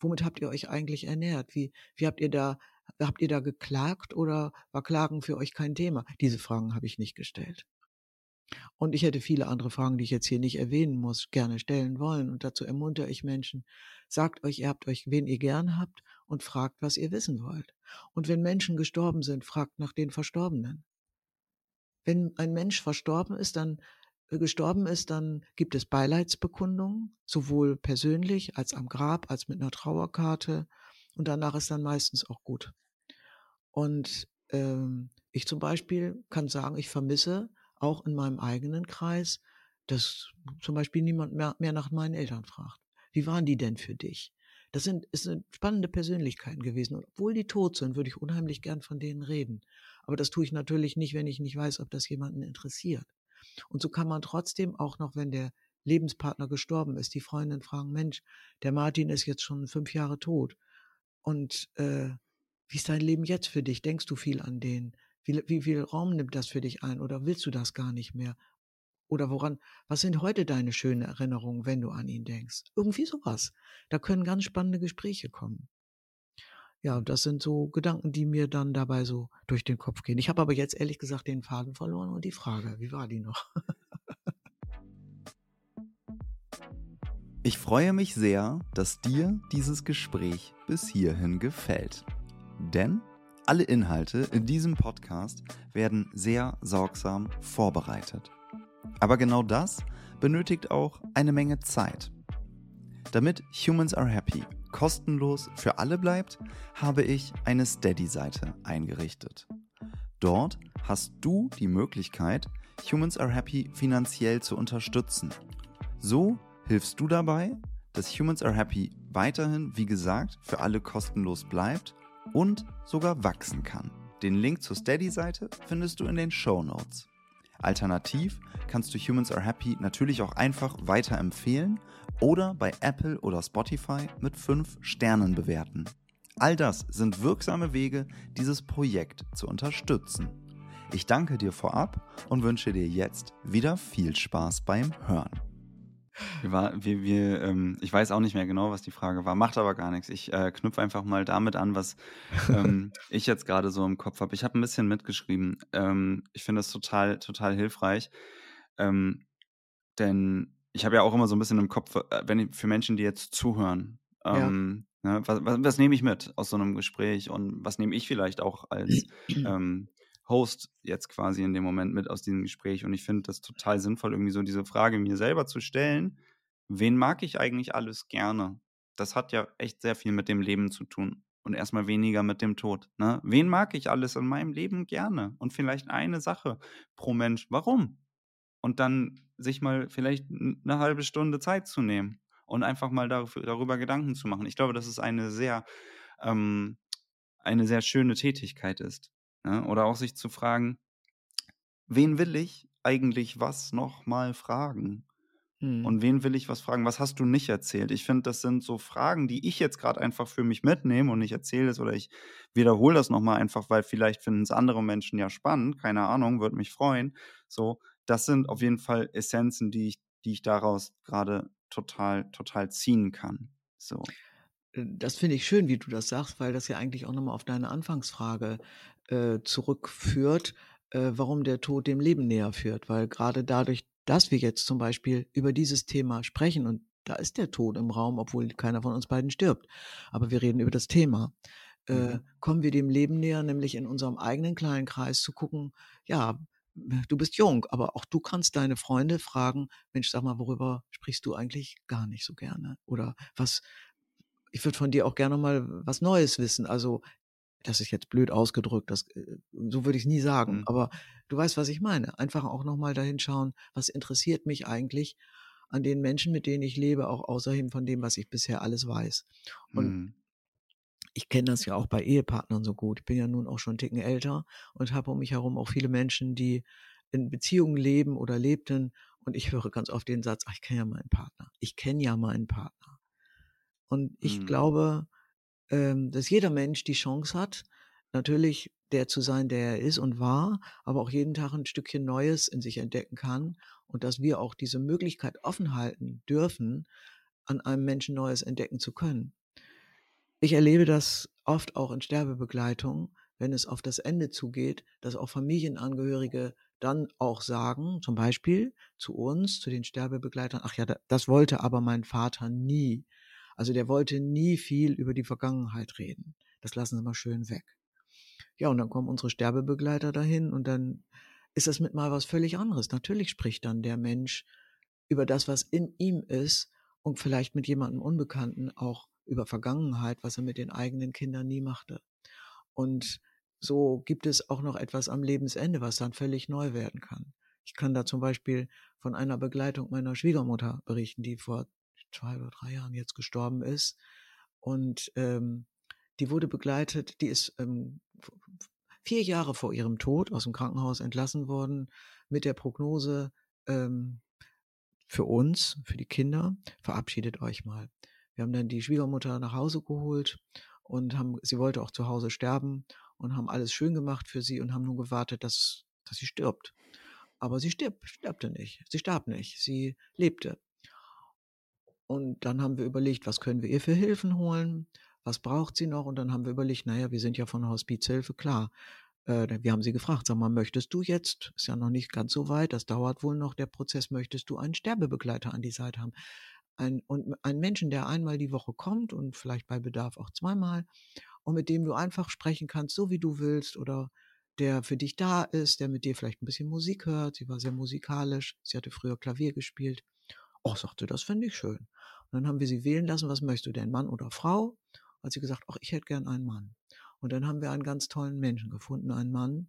Womit habt ihr euch eigentlich ernährt? Wie, wie habt ihr da, habt ihr da geklagt oder war Klagen für euch kein Thema? Diese Fragen habe ich nicht gestellt. Und ich hätte viele andere Fragen, die ich jetzt hier nicht erwähnen muss, gerne stellen wollen. Und dazu ermuntere ich Menschen, sagt euch, ihr habt euch, wen ihr gern habt und fragt, was ihr wissen wollt. Und wenn Menschen gestorben sind, fragt nach den Verstorbenen. Wenn ein Mensch verstorben ist, dann äh, gestorben ist, dann gibt es Beileidsbekundungen, sowohl persönlich als am Grab, als mit einer Trauerkarte. Und danach ist dann meistens auch gut. Und ähm, ich zum Beispiel kann sagen, ich vermisse auch in meinem eigenen Kreis, dass zum Beispiel niemand mehr, mehr nach meinen Eltern fragt. Wie waren die denn für dich? Das sind, ist spannende Persönlichkeiten gewesen. Und obwohl die tot sind, würde ich unheimlich gern von denen reden. Aber das tue ich natürlich nicht, wenn ich nicht weiß, ob das jemanden interessiert. Und so kann man trotzdem, auch noch wenn der Lebenspartner gestorben ist, die Freundin fragen, Mensch, der Martin ist jetzt schon fünf Jahre tot. Und äh, wie ist dein Leben jetzt für dich? Denkst du viel an den? Wie, wie viel Raum nimmt das für dich ein? Oder willst du das gar nicht mehr? Oder woran, was sind heute deine schönen Erinnerungen, wenn du an ihn denkst? Irgendwie sowas. Da können ganz spannende Gespräche kommen. Ja, das sind so Gedanken, die mir dann dabei so durch den Kopf gehen. Ich habe aber jetzt ehrlich gesagt den Faden verloren und die Frage, wie war die noch? ich freue mich sehr, dass dir dieses Gespräch bis hierhin gefällt. Denn alle Inhalte in diesem Podcast werden sehr sorgsam vorbereitet. Aber genau das benötigt auch eine Menge Zeit. Damit Humans Are Happy kostenlos für alle bleibt, habe ich eine Steady-Seite eingerichtet. Dort hast du die Möglichkeit, Humans Are Happy finanziell zu unterstützen. So hilfst du dabei, dass Humans Are Happy weiterhin, wie gesagt, für alle kostenlos bleibt und sogar wachsen kann. Den Link zur Steady-Seite findest du in den Show Notes. Alternativ kannst du Humans Are Happy natürlich auch einfach weiterempfehlen oder bei Apple oder Spotify mit 5 Sternen bewerten. All das sind wirksame Wege, dieses Projekt zu unterstützen. Ich danke dir vorab und wünsche dir jetzt wieder viel Spaß beim Hören. Wir war, wir, wir, ähm, ich weiß auch nicht mehr genau, was die Frage war, macht aber gar nichts. Ich äh, knüpfe einfach mal damit an, was ähm, ich jetzt gerade so im Kopf habe. Ich habe ein bisschen mitgeschrieben. Ähm, ich finde das total, total hilfreich. Ähm, denn ich habe ja auch immer so ein bisschen im Kopf, äh, wenn für Menschen, die jetzt zuhören, Ja. ähm, ne, was, was, was nehme ich mit aus so einem Gespräch und was nehme ich vielleicht auch als ähm, Host jetzt quasi in dem Moment mit aus diesem Gespräch? Und ich finde das total sinnvoll, irgendwie so diese Frage mir selber zu stellen, wen mag ich eigentlich alles gerne? Das hat ja echt sehr viel mit dem Leben zu tun und erstmal weniger mit dem Tod. Ne? Wen mag ich alles in meinem Leben gerne? Und vielleicht eine Sache pro Mensch. Warum? Und dann sich mal vielleicht eine halbe Stunde Zeit zu nehmen und einfach mal dafür, darüber Gedanken zu machen. Ich glaube, dass es eine sehr, ähm, eine sehr schöne Tätigkeit ist. Ne? Oder auch sich zu fragen, wen will ich eigentlich was nochmal fragen? Hm. Und wen will ich was fragen? Was hast du nicht erzählt? Ich finde, das sind so Fragen, die ich jetzt gerade einfach für mich mitnehme und ich erzähle es oder ich wiederhole das nochmal einfach, weil vielleicht finden es andere Menschen ja spannend. Keine Ahnung, würde mich freuen. So, das sind auf jeden Fall Essenzen, die ich, die ich daraus gerade total, total ziehen kann. So. Das finde ich schön, wie du das sagst, weil das ja eigentlich auch nochmal auf deine Anfangsfrage äh, zurückführt, äh, warum der Tod dem Leben näher führt. Weil gerade dadurch, dass wir jetzt zum Beispiel über dieses Thema sprechen und da ist der Tod im Raum, obwohl keiner von uns beiden stirbt, aber wir reden über das Thema, äh, Mhm. kommen wir dem Leben näher, nämlich in unserem eigenen kleinen Kreis zu gucken, ja, du bist jung, aber auch du kannst deine Freunde fragen, Mensch, sag mal, worüber sprichst du eigentlich gar nicht so gerne? Oder was, ich würde von dir auch gerne mal was Neues wissen. Also, das ist jetzt blöd ausgedrückt, das, äh, so würde ich es nie sagen, Mhm. aber du weißt, was ich meine. Einfach auch nochmal dahin schauen, was interessiert mich eigentlich an den Menschen, mit denen ich lebe, auch außerhalb von dem, was ich bisher alles weiß. Und Mhm. ich kenne das ja auch bei Ehepartnern so gut. Ich bin ja nun auch schon einen Ticken älter und habe um mich herum auch viele Menschen, die in Beziehungen leben oder lebten. Und ich höre ganz oft den Satz, ach, ich kenne ja meinen Partner. Ich kenne ja meinen Partner. Und ich Mhm. glaube, ähm, dass jeder Mensch die Chance hat, natürlich der zu sein, der er ist und war, aber auch jeden Tag ein Stückchen Neues in sich entdecken kann und dass wir auch diese Möglichkeit offen halten dürfen, an einem Menschen Neues entdecken zu können. Ich erlebe das oft auch in Sterbebegleitung, wenn es auf das Ende zugeht, dass auch Familienangehörige dann auch sagen, zum Beispiel zu uns, zu den Sterbebegleitern, ach ja, da- das wollte aber mein Vater nie. Also der wollte nie viel über die Vergangenheit reden. Das lassen Sie mal schön weg. Ja, und dann kommen unsere Sterbebegleiter dahin und dann ist das mit mal was völlig anderes. Natürlich spricht dann der Mensch über das, was in ihm ist und vielleicht mit jemandem Unbekannten auch über Vergangenheit, was er mit den eigenen Kindern nie machte. Und so gibt es auch noch etwas am Lebensende, was dann völlig neu werden kann. Ich kann da zum Beispiel von einer Begleitung meiner Schwiegermutter berichten, die vor zwei oder drei Jahren jetzt gestorben ist. Und ähm, die wurde begleitet, die ist ähm, vier Jahre vor ihrem Tod aus dem Krankenhaus entlassen worden mit der Prognose ähm, für uns, für die Kinder, verabschiedet euch mal. Wir haben dann die Schwiegermutter nach Hause geholt und haben, sie wollte auch zu Hause sterben und haben alles schön gemacht für sie und haben nun gewartet, dass, dass sie stirbt. Aber sie stirbt, stirbte nicht. Sie starb nicht. Sie lebte. Und dann haben wir überlegt, was können wir ihr für Hilfen holen? Was braucht sie noch? Und dann haben wir überlegt, naja, wir sind ja von Hospizhilfe, klar. Äh, wir haben sie gefragt, sag mal, möchtest du jetzt, ist ja noch nicht ganz so weit, das dauert wohl noch, der Prozess, möchtest du einen Sterbebegleiter an die Seite haben? Ein, und einen Menschen, der einmal die Woche kommt und vielleicht bei Bedarf auch zweimal und mit dem du einfach sprechen kannst, so wie du willst oder der für dich da ist, der mit dir vielleicht ein bisschen Musik hört. Sie war sehr musikalisch, sie hatte früher Klavier gespielt. Oh, sagte, das finde ich schön. Und dann haben wir sie wählen lassen, was möchtest du denn, Mann oder Frau? Hat sie gesagt, ach, ich hätte gern einen Mann. Und dann haben wir einen ganz tollen Menschen gefunden, einen Mann,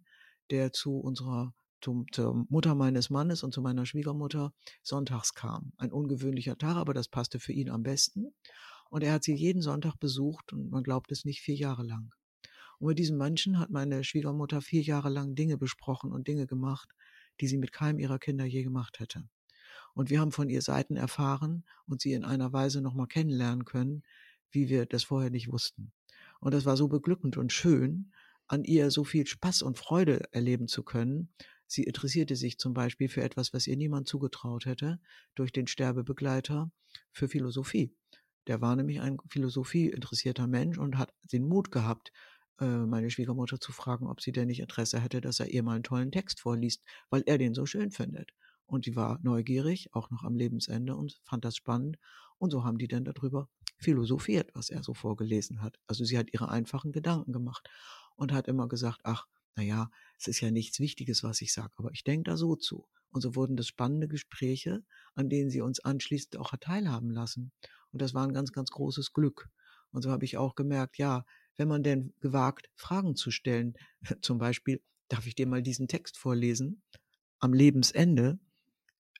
der zu unserer, zur Mutter meines Mannes und zu meiner Schwiegermutter sonntags kam. Ein ungewöhnlicher Tag, aber das passte für ihn am besten. Und er hat sie jeden Sonntag besucht und man glaubt es nicht, vier Jahre lang. Und mit diesem Menschen hat meine Schwiegermutter vier Jahre lang Dinge besprochen und Dinge gemacht, die sie mit keinem ihrer Kinder je gemacht hätte. Und wir haben von ihr Seiten erfahren und sie in einer Weise nochmal kennenlernen können, wie wir das vorher nicht wussten. Und das war so beglückend und schön, an ihr so viel Spaß und Freude erleben zu können. Sie interessierte sich zum Beispiel für etwas, was ihr niemand zugetraut hätte, durch den Sterbebegleiter für Philosophie. Der war nämlich ein Philosophie interessierter Mensch und hat den Mut gehabt, äh, meine Schwiegermutter zu fragen, ob sie denn nicht Interesse hätte, dass er ihr mal einen tollen Text vorliest, weil er den so schön findet. Und die war neugierig, auch noch am Lebensende und fand das spannend. Und so haben die dann darüber philosophiert, was er so vorgelesen hat. Also sie hat ihre einfachen Gedanken gemacht und hat immer gesagt, ach, naja, es ist ja nichts Wichtiges, was ich sage, aber ich denke da so zu. Und so wurden das spannende Gespräche, an denen sie uns anschließend auch hat teilhaben lassen. Und das war ein ganz, ganz großes Glück. Und so habe ich auch gemerkt, ja, wenn man denn gewagt, Fragen zu stellen, zum Beispiel, darf ich dir mal diesen Text vorlesen? Am Lebensende,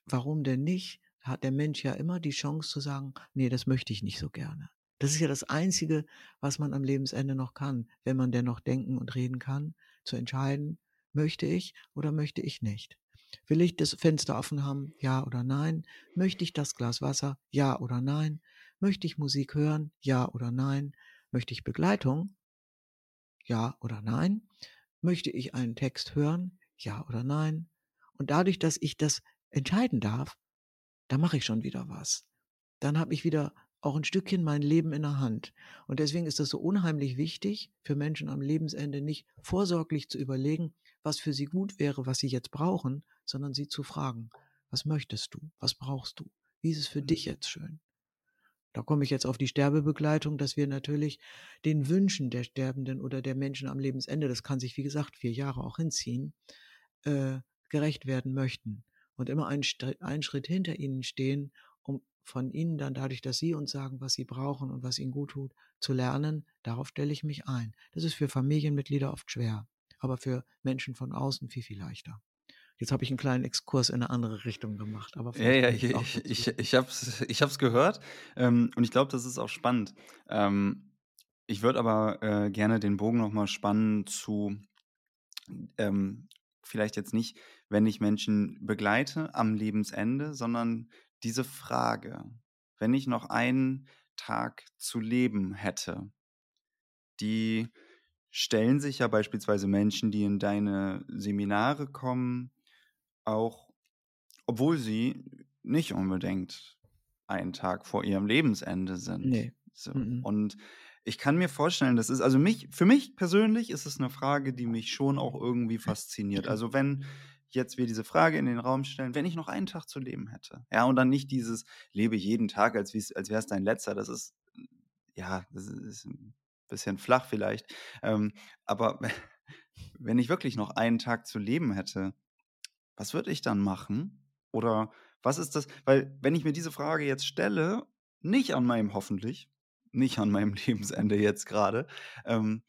warum denn nicht? Hat der Mensch ja immer die Chance zu sagen, nee, das möchte ich nicht so gerne. Das ist ja das Einzige, was man am Lebensende noch kann, wenn man denn noch denken und reden kann, zu entscheiden, möchte ich oder möchte ich nicht. Will ich das Fenster offen haben? Ja oder nein? Möchte ich das Glas Wasser? Ja oder nein? Möchte ich Musik hören? Ja oder nein? Möchte ich Begleitung? Ja oder nein? Möchte ich einen Text hören? Ja oder nein? Und dadurch, dass ich das entscheiden darf, da mache ich schon wieder was. Dann habe ich wieder auch ein Stückchen mein Leben in der Hand. Und deswegen ist es so unheimlich wichtig für Menschen am Lebensende nicht vorsorglich zu überlegen, was für sie gut wäre, was sie jetzt brauchen, sondern sie zu fragen, was möchtest du? Was brauchst du? Wie ist es für dich mhm. jetzt schön? Da komme ich jetzt auf die Sterbebegleitung, dass wir natürlich den Wünschen der Sterbenden oder der Menschen am Lebensende, das kann sich wie gesagt vier Jahre auch hinziehen, äh, gerecht werden möchten und immer einen, einen Schritt hinter ihnen stehen, um von ihnen dann dadurch, dass sie uns sagen, was sie brauchen und was ihnen gut tut, zu lernen, darauf stelle ich mich ein. Das ist für Familienmitglieder oft schwer aber für Menschen von außen viel, viel leichter. Jetzt habe ich einen kleinen Exkurs in eine andere Richtung gemacht. Aber ja, ja, ich, ich, ich, ich habe es ich hab's gehört ähm, und ich glaube, das ist auch spannend. Ähm, ich würde aber äh, gerne den Bogen nochmal spannen zu, ähm, vielleicht jetzt nicht, wenn ich Menschen begleite am Lebensende, sondern diese Frage, wenn ich noch einen Tag zu leben hätte, die stellen sich ja beispielsweise Menschen, die in deine Seminare kommen, auch, obwohl sie nicht unbedingt einen Tag vor ihrem Lebensende sind. Nee. So. Mhm. Und ich kann mir vorstellen, das ist, also mich, für mich persönlich ist es eine Frage, die mich schon auch irgendwie fasziniert. Also wenn jetzt wir diese Frage in den Raum stellen, wenn ich noch einen Tag zu leben hätte, ja, und dann nicht dieses lebe jeden Tag, als, als wäre es dein letzter, das ist, ja, das ist bisschen flach vielleicht. Ähm, aber wenn ich wirklich noch einen Tag zu leben hätte, was würde ich dann machen? Oder was ist das? Weil, wenn ich mir diese Frage jetzt stelle, nicht an meinem hoffentlich, nicht an meinem Lebensende jetzt gerade, ähm,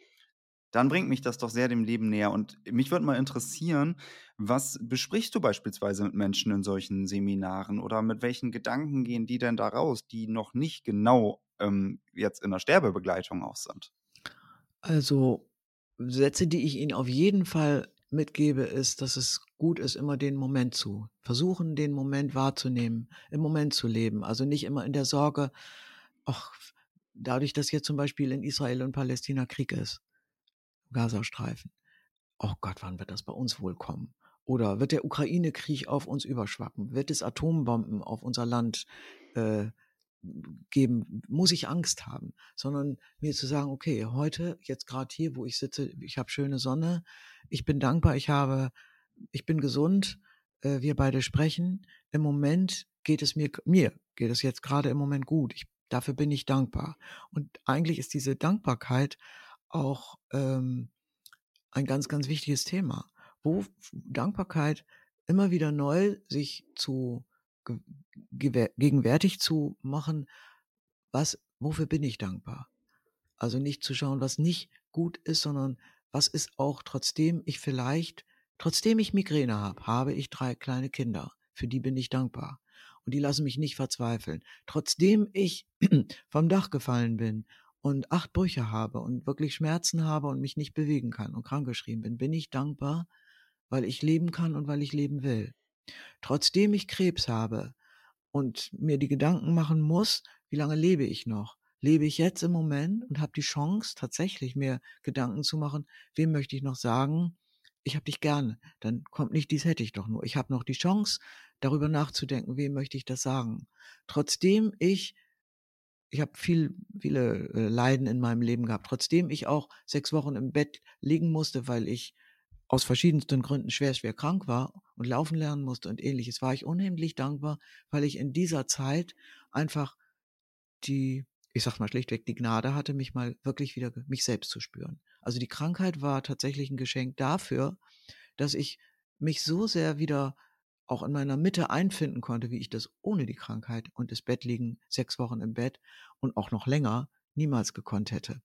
dann bringt mich das doch sehr dem Leben näher. Und mich würde mal interessieren, was besprichst du beispielsweise mit Menschen in solchen Seminaren oder mit welchen Gedanken gehen die denn da raus, die noch nicht genau ähm, jetzt in der Sterbebegleitung auch sind? Also Sätze, die ich Ihnen auf jeden Fall mitgebe, ist, dass es gut ist, immer den Moment zu versuchen, den Moment wahrzunehmen, im Moment zu leben. Also nicht immer in der Sorge, ach, dadurch, dass jetzt zum Beispiel in Israel und Palästina Krieg ist, Gazastreifen. Oh Gott, wann wird das bei uns wohl kommen? Oder wird der Ukraine-Krieg auf uns überschwappen? Wird es Atombomben auf unser Land äh, geben, muss ich Angst haben, sondern mir zu sagen, okay, heute, jetzt gerade hier, wo ich sitze, ich habe schöne Sonne, ich bin dankbar, ich habe, ich bin gesund, äh, wir beide sprechen. Im Moment geht es mir, mir geht es jetzt gerade im Moment gut. Ich, dafür bin ich dankbar. Und eigentlich ist diese Dankbarkeit auch ähm, ein ganz, ganz wichtiges Thema, wo Dankbarkeit immer wieder neu sich zu gegenwärtig zu machen, was, wofür bin ich dankbar? Also nicht zu schauen, was nicht gut ist, sondern was ist auch, trotzdem ich vielleicht, trotzdem ich Migräne habe, habe ich drei kleine Kinder, für die bin ich dankbar. Und die lassen mich nicht verzweifeln. Trotzdem ich vom Dach gefallen bin und acht Brüche habe und wirklich Schmerzen habe und mich nicht bewegen kann und krankgeschrieben bin, bin ich dankbar, weil ich leben kann und weil ich leben will. Trotzdem ich Krebs habe und mir die Gedanken machen muss, wie lange lebe ich noch? Lebe ich jetzt im Moment und habe die Chance, tatsächlich mir Gedanken zu machen, wem möchte ich noch sagen, ich habe dich gerne. Dann kommt nicht, dies hätte ich doch nur. Ich habe noch die Chance, darüber nachzudenken, wem möchte ich das sagen. Trotzdem ich, ich habe viel, viele äh, Leiden in meinem Leben gehabt, trotzdem ich auch sechs Wochen im Bett liegen musste, weil ich aus verschiedensten Gründen schwer, schwer krank war und laufen lernen musste und ähnliches, war ich unheimlich dankbar, weil ich in dieser Zeit einfach die, ich sag mal schlichtweg, die Gnade hatte, mich mal wirklich wieder mich selbst zu spüren. Also die Krankheit war tatsächlich ein Geschenk dafür, dass ich mich so sehr wieder auch in meiner Mitte einfinden konnte, wie ich das ohne die Krankheit und das Bett liegen, sechs Wochen im Bett und auch noch länger niemals gekonnt hätte.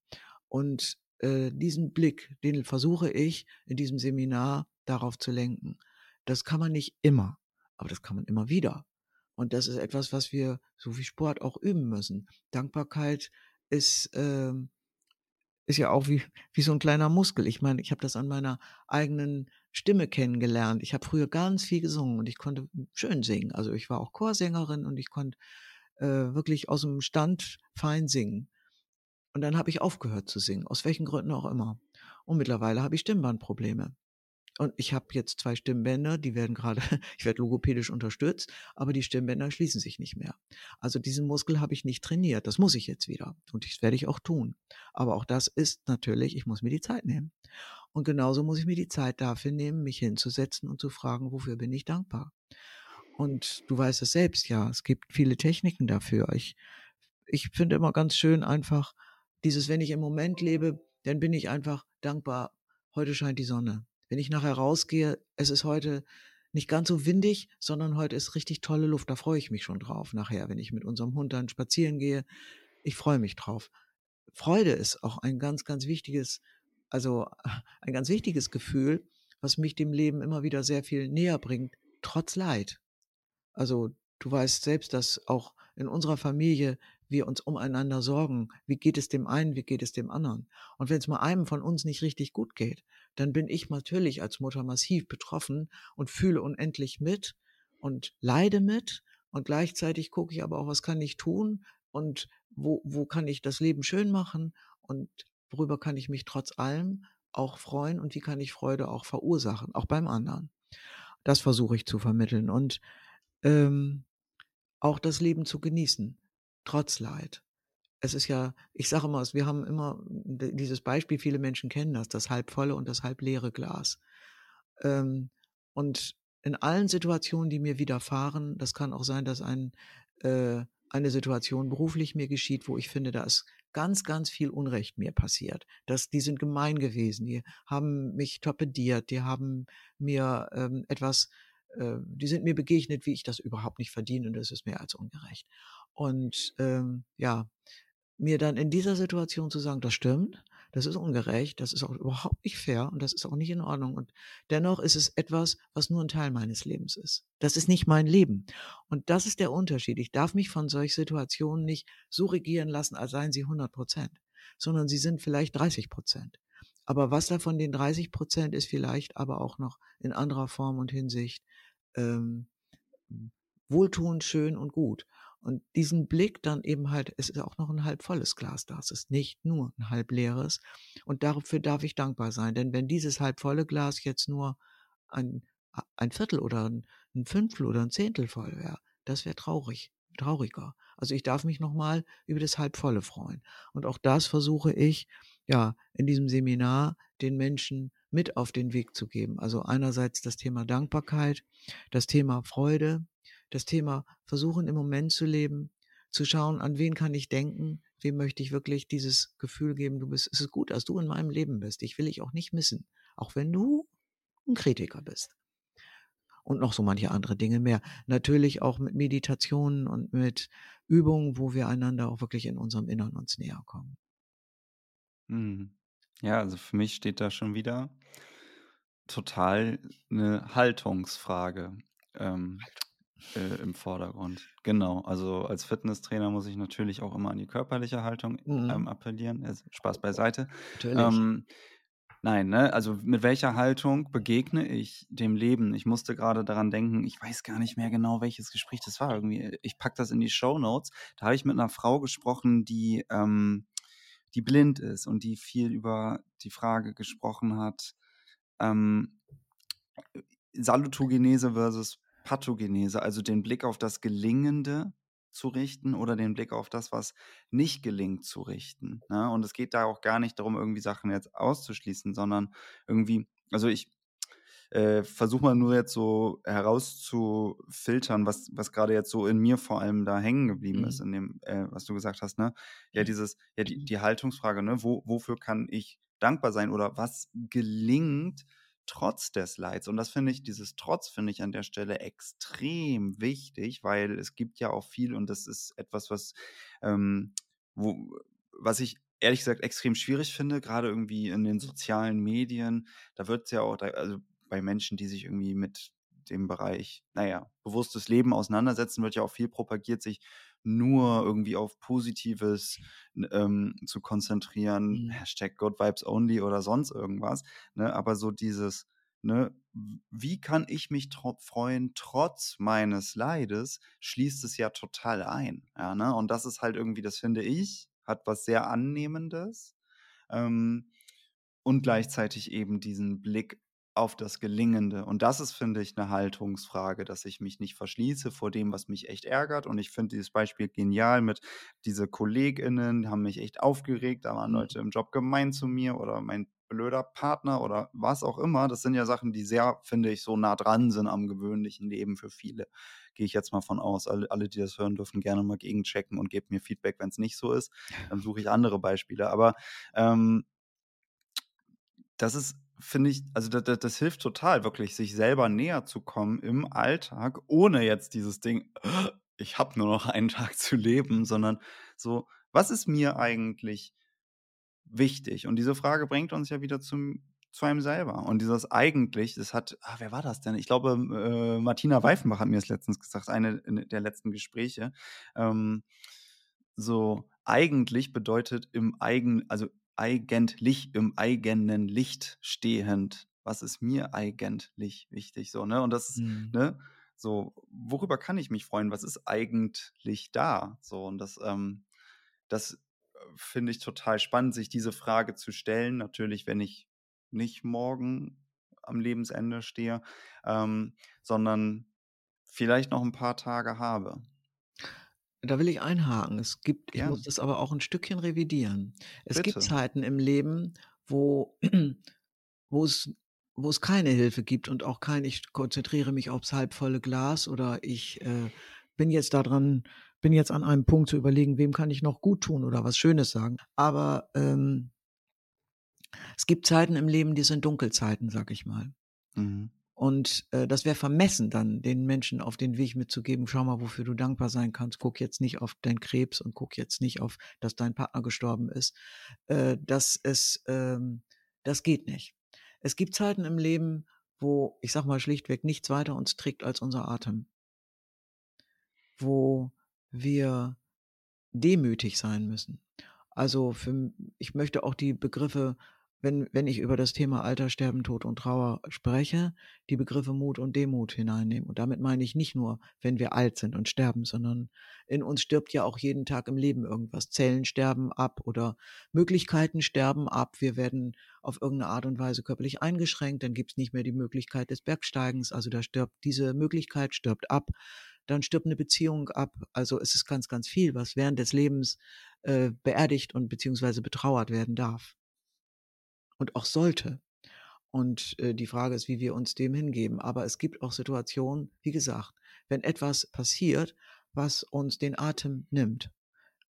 Und äh, diesen Blick, den versuche ich in diesem Seminar darauf zu lenken. Das kann man nicht immer, aber das kann man immer wieder. Und das ist etwas, was wir so wie Sport auch üben müssen. Dankbarkeit ist, äh, ist ja auch wie, wie so ein kleiner Muskel. Ich meine, ich habe das an meiner eigenen Stimme kennengelernt. Ich habe früher ganz viel gesungen und ich konnte schön singen. Also ich war auch Chorsängerin und ich konnte äh, wirklich aus dem Stand fein singen. Und dann habe ich aufgehört zu singen, aus welchen Gründen auch immer. Und mittlerweile habe ich Stimmbandprobleme. Und ich habe jetzt zwei Stimmbänder, die werden gerade, ich werde logopädisch unterstützt, aber die Stimmbänder schließen sich nicht mehr. Also diesen Muskel habe ich nicht trainiert. Das muss ich jetzt wieder. Und das werde ich auch tun. Aber auch das ist natürlich, ich muss mir die Zeit nehmen. Und genauso muss ich mir die Zeit dafür nehmen, mich hinzusetzen und zu fragen, wofür bin ich dankbar? Und du weißt es selbst, ja, es gibt viele Techniken dafür. Ich, ich finde immer ganz schön einfach dieses, wenn ich im Moment lebe, dann bin ich einfach dankbar, heute scheint die Sonne. Wenn ich nachher rausgehe, es ist heute nicht ganz so windig, sondern heute ist richtig tolle Luft. Da freue ich mich schon drauf nachher, wenn ich mit unserem Hund dann spazieren gehe. Ich freue mich drauf. Freude ist auch ein ganz, ganz wichtiges also ein ganz wichtiges Gefühl, was mich dem Leben immer wieder sehr viel näher bringt, trotz Leid. Also du weißt selbst, dass auch in unserer Familie wir uns umeinander sorgen. Wie geht es dem einen, wie geht es dem anderen? Und wenn es mal einem von uns nicht richtig gut geht, dann bin ich natürlich als Mutter massiv betroffen und fühle unendlich mit und leide mit. Und gleichzeitig gucke ich aber auch, was kann ich tun und wo, wo kann ich das Leben schön machen und worüber kann ich mich trotz allem auch freuen und wie kann ich Freude auch verursachen, auch beim anderen. Das versuche ich zu vermitteln und ähm, auch das Leben zu genießen, trotz Leid. Es ist ja, ich sage immer, wir haben immer dieses Beispiel, viele Menschen kennen das, das halbvolle und das halbleere Glas. Ähm, und in allen Situationen, die mir widerfahren, das kann auch sein, dass ein, äh, eine Situation beruflich mir geschieht, wo ich finde, da ist ganz, ganz viel Unrecht mir passiert. Das, die sind gemein gewesen, die haben mich torpediert, die haben mir ähm, etwas, äh, die sind mir begegnet, wie ich das überhaupt nicht verdiene und das ist mehr als ungerecht. Und ähm, ja, mir dann in dieser Situation zu sagen, das stimmt, das ist ungerecht, das ist auch überhaupt nicht fair und das ist auch nicht in Ordnung. Und dennoch ist es etwas, was nur ein Teil meines Lebens ist. Das ist nicht mein Leben. Und das ist der Unterschied. Ich darf mich von solchen Situationen nicht so regieren lassen, als seien sie 100 Prozent, sondern sie sind vielleicht 30 Prozent. Aber was davon den 30 Prozent ist vielleicht aber auch noch in anderer Form und Hinsicht ähm, wohltuend, schön und gut. Und diesen Blick dann eben halt, es ist auch noch ein halb volles Glas da, es ist nicht nur ein halb leeres. Und dafür darf ich dankbar sein, denn wenn dieses halb volle Glas jetzt nur ein, ein Viertel oder ein, ein Fünftel oder ein Zehntel voll wäre, das wäre traurig, trauriger. Also ich darf mich nochmal über das halb volle freuen. Und auch das versuche ich, ja, in diesem Seminar den Menschen mit auf den Weg zu geben. Also einerseits das Thema Dankbarkeit, das Thema Freude, das Thema versuchen im Moment zu leben, zu schauen, an wen kann ich denken, wem möchte ich wirklich dieses Gefühl geben, du bist, es ist gut, dass du in meinem Leben bist. Ich will dich auch nicht missen, auch wenn du ein Kritiker bist. Und noch so manche andere Dinge mehr. Natürlich auch mit Meditationen und mit Übungen, wo wir einander auch wirklich in unserem Innern uns näher kommen. Mhm. Ja, also für mich steht da schon wieder total eine Haltungsfrage. Ähm, äh, im Vordergrund. Genau, also als Fitnesstrainer muss ich natürlich auch immer an die körperliche Haltung mhm. ähm, appellieren. Also Spaß beiseite. Natürlich. Ähm, nein, ne? Also mit welcher Haltung begegne ich dem Leben? Ich musste gerade daran denken, ich weiß gar nicht mehr genau, welches Gespräch das war. Irgendwie, ich packe das in die Show Notes. Da habe ich mit einer Frau gesprochen, die, ähm, die blind ist und die viel über die Frage gesprochen hat. Ähm, Salutogenese versus Pathogenese, also den Blick auf das Gelingende zu richten oder den Blick auf das, was nicht gelingt, zu richten. Ne? Und es geht da auch gar nicht darum, irgendwie Sachen jetzt auszuschließen, sondern irgendwie, also ich äh, versuche mal nur jetzt so herauszufiltern, was, was gerade jetzt so in mir vor allem da hängen geblieben mhm. ist, in dem, äh, was du gesagt hast, ne? Ja, dieses, ja, die, die Haltungsfrage, ne? Wo, wofür kann ich dankbar sein oder was gelingt trotz des Leids? Und das finde ich, dieses Trotz finde ich an der Stelle extrem wichtig, weil es gibt ja auch viel und das ist etwas, was, ähm, wo, was ich ehrlich gesagt extrem schwierig finde, gerade irgendwie in den sozialen Medien. Da wird es ja auch, also bei Menschen, die sich irgendwie mit dem Bereich, naja, bewusstes Leben auseinandersetzen, wird ja auch viel propagiert, sich nur irgendwie auf Positives ähm, zu konzentrieren, mhm. Hashtag God Vibes Only oder sonst irgendwas. Ne? Aber so dieses, ne, wie kann ich mich tro freuen trotz meines Leides, schließt es ja total ein. Ja, ne? Und das ist halt irgendwie, das finde ich, hat was sehr Annehmendes ähm, und gleichzeitig eben diesen Blick auf das Gelingende. Und das ist, finde ich, eine Haltungsfrage, dass ich mich nicht verschließe vor dem, was mich echt ärgert. Und ich finde dieses Beispiel genial mit diese KollegInnen, die haben mich echt aufgeregt, da waren mhm. Leute im Job gemein zu mir oder mein blöder Partner oder was auch immer. Das sind ja Sachen, die sehr, finde ich, so nah dran sind am gewöhnlichen Leben für viele gehe ich jetzt mal von aus. Alle, alle, die das hören, dürfen gerne mal gegenchecken und gebt mir Feedback, wenn es nicht so ist. Dann suche ich andere Beispiele. Aber ähm, das ist, finde ich, also das, das, hilft total, wirklich, sich selber näher zu kommen im Alltag, ohne jetzt dieses Ding, ich habe nur noch einen Tag zu leben, sondern so, was ist mir eigentlich wichtig? Und diese Frage bringt uns ja wieder zum zu einem selber. Und dieses eigentlich, das hat, ah, wer war das denn? Ich glaube, äh, Martina Weifenbach hat mir das letztens gesagt, eine der letzten Gespräche. Ähm, so, eigentlich bedeutet im eigen, also eigentlich im eigenen Licht stehend. Was ist mir eigentlich wichtig? So, ne? Und das ist, mhm. ne? So, worüber kann ich mich freuen? Was ist eigentlich da? So, und das, ähm, das äh, finde ich total spannend, sich diese Frage zu stellen. Natürlich, wenn ich nicht morgen am Lebensende stehe, ähm, sondern vielleicht noch ein paar Tage habe. Da will ich einhaken. Es gibt, ich muss das aber auch ein Stückchen revidieren. Es Bitte. gibt Zeiten im Leben, wo, wo es wo es keine Hilfe gibt und auch kein, ich konzentriere mich aufs halbvolle Glas oder ich äh, bin jetzt daran, bin jetzt an einem Punkt zu überlegen, wem kann ich noch gut tun oder was Schönes sagen. Aber ähm, es gibt Zeiten im Leben, die sind Dunkelzeiten, sag ich mal. Mhm. Und äh, das wäre vermessen, dann den Menschen auf den Weg mitzugeben, schau mal, wofür du dankbar sein kannst. Guck jetzt nicht auf deinen Krebs und guck jetzt nicht auf, dass dein Partner gestorben ist. Äh, das ist, ähm, das geht nicht. Es gibt Zeiten im Leben, wo, ich sag mal schlichtweg, nichts weiter uns trägt als unser Atem. Wo wir demütig sein müssen. Also für, ich möchte auch die Begriffe wenn, wenn ich über das Thema Alter, Sterben, Tod und Trauer spreche, die Begriffe Mut und Demut hineinnehmen. Und damit meine ich nicht nur, wenn wir alt sind und sterben, sondern in uns stirbt ja auch jeden Tag im Leben irgendwas. Zellen sterben ab oder Möglichkeiten sterben ab. Wir werden auf irgendeine Art und Weise körperlich eingeschränkt. Dann gibt es nicht mehr die Möglichkeit des Bergsteigens. Also da stirbt diese Möglichkeit, stirbt ab. Dann stirbt eine Beziehung ab. Also es ist ganz, ganz viel, was während des Lebens äh, beerdigt und beziehungsweise betrauert werden darf und auch sollte. Und äh, die Frage ist, wie wir uns dem hingeben. Aber es gibt auch Situationen, wie gesagt, wenn etwas passiert, was uns den Atem nimmt,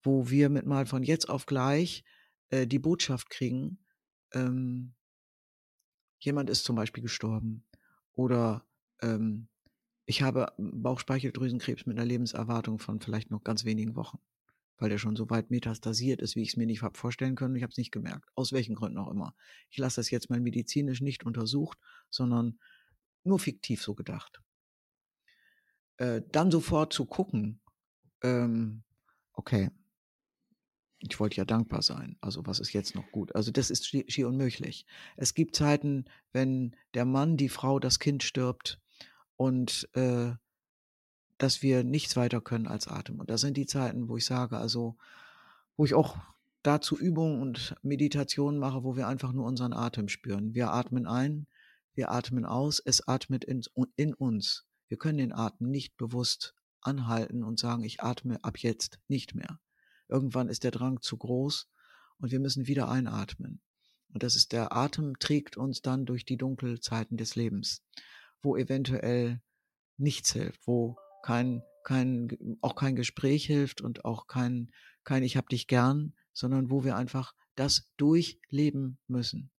wo wir mit mal von jetzt auf gleich äh, die Botschaft kriegen, ähm, jemand ist zum Beispiel gestorben oder ähm, ich habe Bauchspeicheldrüsenkrebs mit einer Lebenserwartung von vielleicht noch ganz wenigen Wochen weil der schon so weit metastasiert ist, wie ich es mir nicht habe vorstellen können. Ich habe es nicht gemerkt, aus welchen Gründen auch immer. Ich lasse das jetzt mal medizinisch nicht untersucht, sondern nur fiktiv so gedacht. Äh, dann sofort zu gucken, ähm, okay, ich wollte ja dankbar sein. Also was ist jetzt noch gut? Also das ist schier unmöglich. Es gibt Zeiten, wenn der Mann, die Frau, das Kind stirbt und äh, dass wir nichts weiter können als Atem. Und das sind die Zeiten, wo ich sage, also, wo ich auch dazu Übungen und Meditationen mache, wo wir einfach nur unseren Atem spüren. Wir atmen ein, wir atmen aus, es atmet in, in uns. Wir können den Atem nicht bewusst anhalten und sagen, ich atme ab jetzt nicht mehr. Irgendwann ist der Drang zu groß und wir müssen wieder einatmen. Und das ist der Atem trägt uns dann durch die Dunkelzeiten des Lebens, wo eventuell nichts hilft, wo kein, kein, auch kein Gespräch hilft und auch kein, kein Ich hab dich gern, sondern wo wir einfach das durchleben müssen.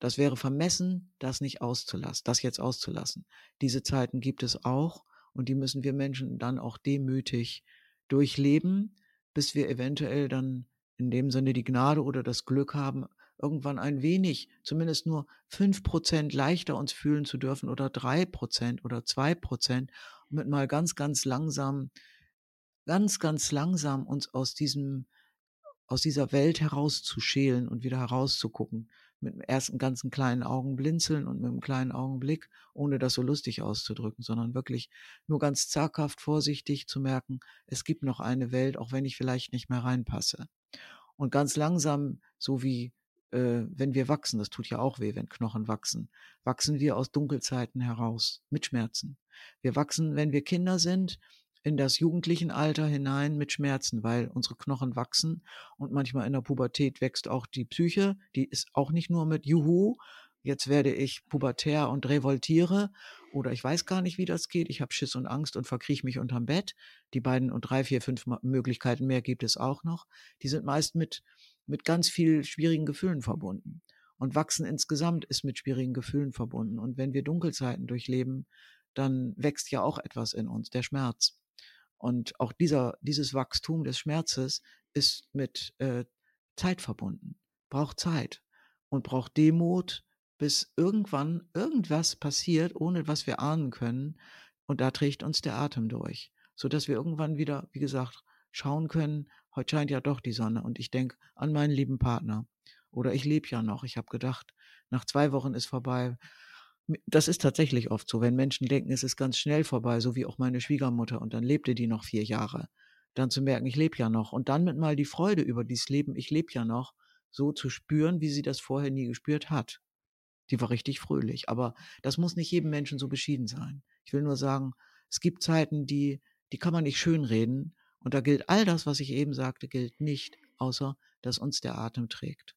Das wäre vermessen, das nicht auszulassen, das jetzt auszulassen. Diese Zeiten gibt es auch und die müssen wir Menschen dann auch demütig durchleben, bis wir eventuell dann in dem Sinne die Gnade oder das Glück haben, irgendwann ein wenig, zumindest nur fünf Prozent leichter uns fühlen zu dürfen oder drei Prozent oder zwei Prozent, mit mal ganz, ganz langsam, ganz, ganz langsam uns aus diesem, aus dieser Welt herauszuschälen und wieder herauszugucken. Mit ersten ganzen kleinen Augen blinzeln und mit einem kleinen Augenblick, ohne das so lustig auszudrücken, sondern wirklich nur ganz zaghaft vorsichtig zu merken, es gibt noch eine Welt, auch wenn ich vielleicht nicht mehr reinpasse. Und ganz langsam, so wie äh, wenn wir wachsen, das tut ja auch weh, wenn Knochen wachsen, wachsen wir aus Dunkelzeiten heraus mit Schmerzen. Wir wachsen, wenn wir Kinder sind, in das jugendlichen Alter hinein mit Schmerzen, weil unsere Knochen wachsen und manchmal in der Pubertät wächst auch die Psyche, die ist auch nicht nur mit Juhu, jetzt werde ich pubertär und revoltiere oder ich weiß gar nicht, wie das geht, ich habe Schiss und Angst und verkriech mich unterm Bett. Die beiden und drei, vier, fünf Möglichkeiten mehr gibt es auch noch. Die sind meist mit mit ganz viel schwierigen Gefühlen verbunden. Und Wachsen insgesamt ist mit schwierigen Gefühlen verbunden. Und wenn wir Dunkelzeiten durchleben, dann wächst ja auch etwas in uns, der Schmerz. Und auch dieser, dieses Wachstum des Schmerzes ist mit äh, Zeit verbunden, braucht Zeit und braucht Demut, bis irgendwann irgendwas passiert, ohne was wir ahnen können. Und da trägt uns der Atem durch, sodass wir irgendwann wieder, wie gesagt, schauen können, heute scheint ja doch die Sonne und ich denke an meinen lieben Partner. Oder ich lebe ja noch. Ich habe gedacht, nach zwei Wochen ist vorbei. Das ist tatsächlich oft so, wenn Menschen denken, es ist ganz schnell vorbei, so wie auch meine Schwiegermutter, und dann lebte die noch vier Jahre. Dann zu merken, ich lebe ja noch. Und dann mit mal die Freude über dieses Leben, ich lebe ja noch, so zu spüren, wie sie das vorher nie gespürt hat. Die war richtig fröhlich. Aber das muss nicht jedem Menschen so beschieden sein. Ich will nur sagen, es gibt Zeiten, die, die kann man nicht schönreden, und da gilt all das, was ich eben sagte, gilt nicht, außer dass uns der Atem trägt.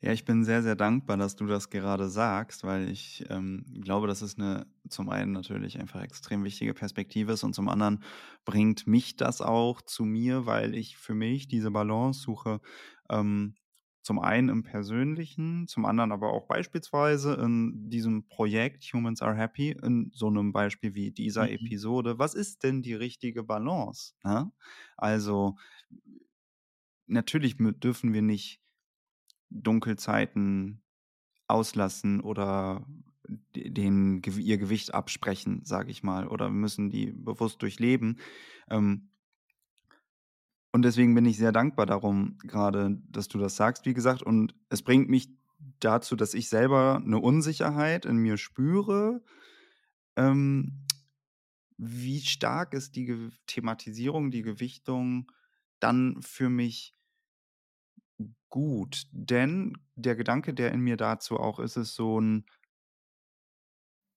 Ja, ich bin sehr, sehr dankbar, dass du das gerade sagst, weil ich ähm, glaube, dass es eine zum einen natürlich einfach extrem wichtige Perspektive ist und zum anderen bringt mich das auch zu mir, weil ich für mich diese Balance suche, ähm, zum einen im Persönlichen, zum anderen aber auch beispielsweise in diesem Projekt Humans Are Happy, in so einem Beispiel wie dieser mhm. Episode. Was ist denn die richtige Balance? Ne? Also natürlich dürfen wir nicht Dunkelzeiten auslassen oder den, ihr Gewicht absprechen, sage ich mal, oder müssen die bewusst durchleben. Ähm, und deswegen bin ich sehr dankbar darum, gerade, dass du das sagst, wie gesagt. Und es bringt mich dazu, dass ich selber eine Unsicherheit in mir spüre. Ähm, wie stark ist die Ge Thematisierung, die Gewichtung dann für mich gut? Denn der Gedanke, der in mir dazu auch ist, ist so ein,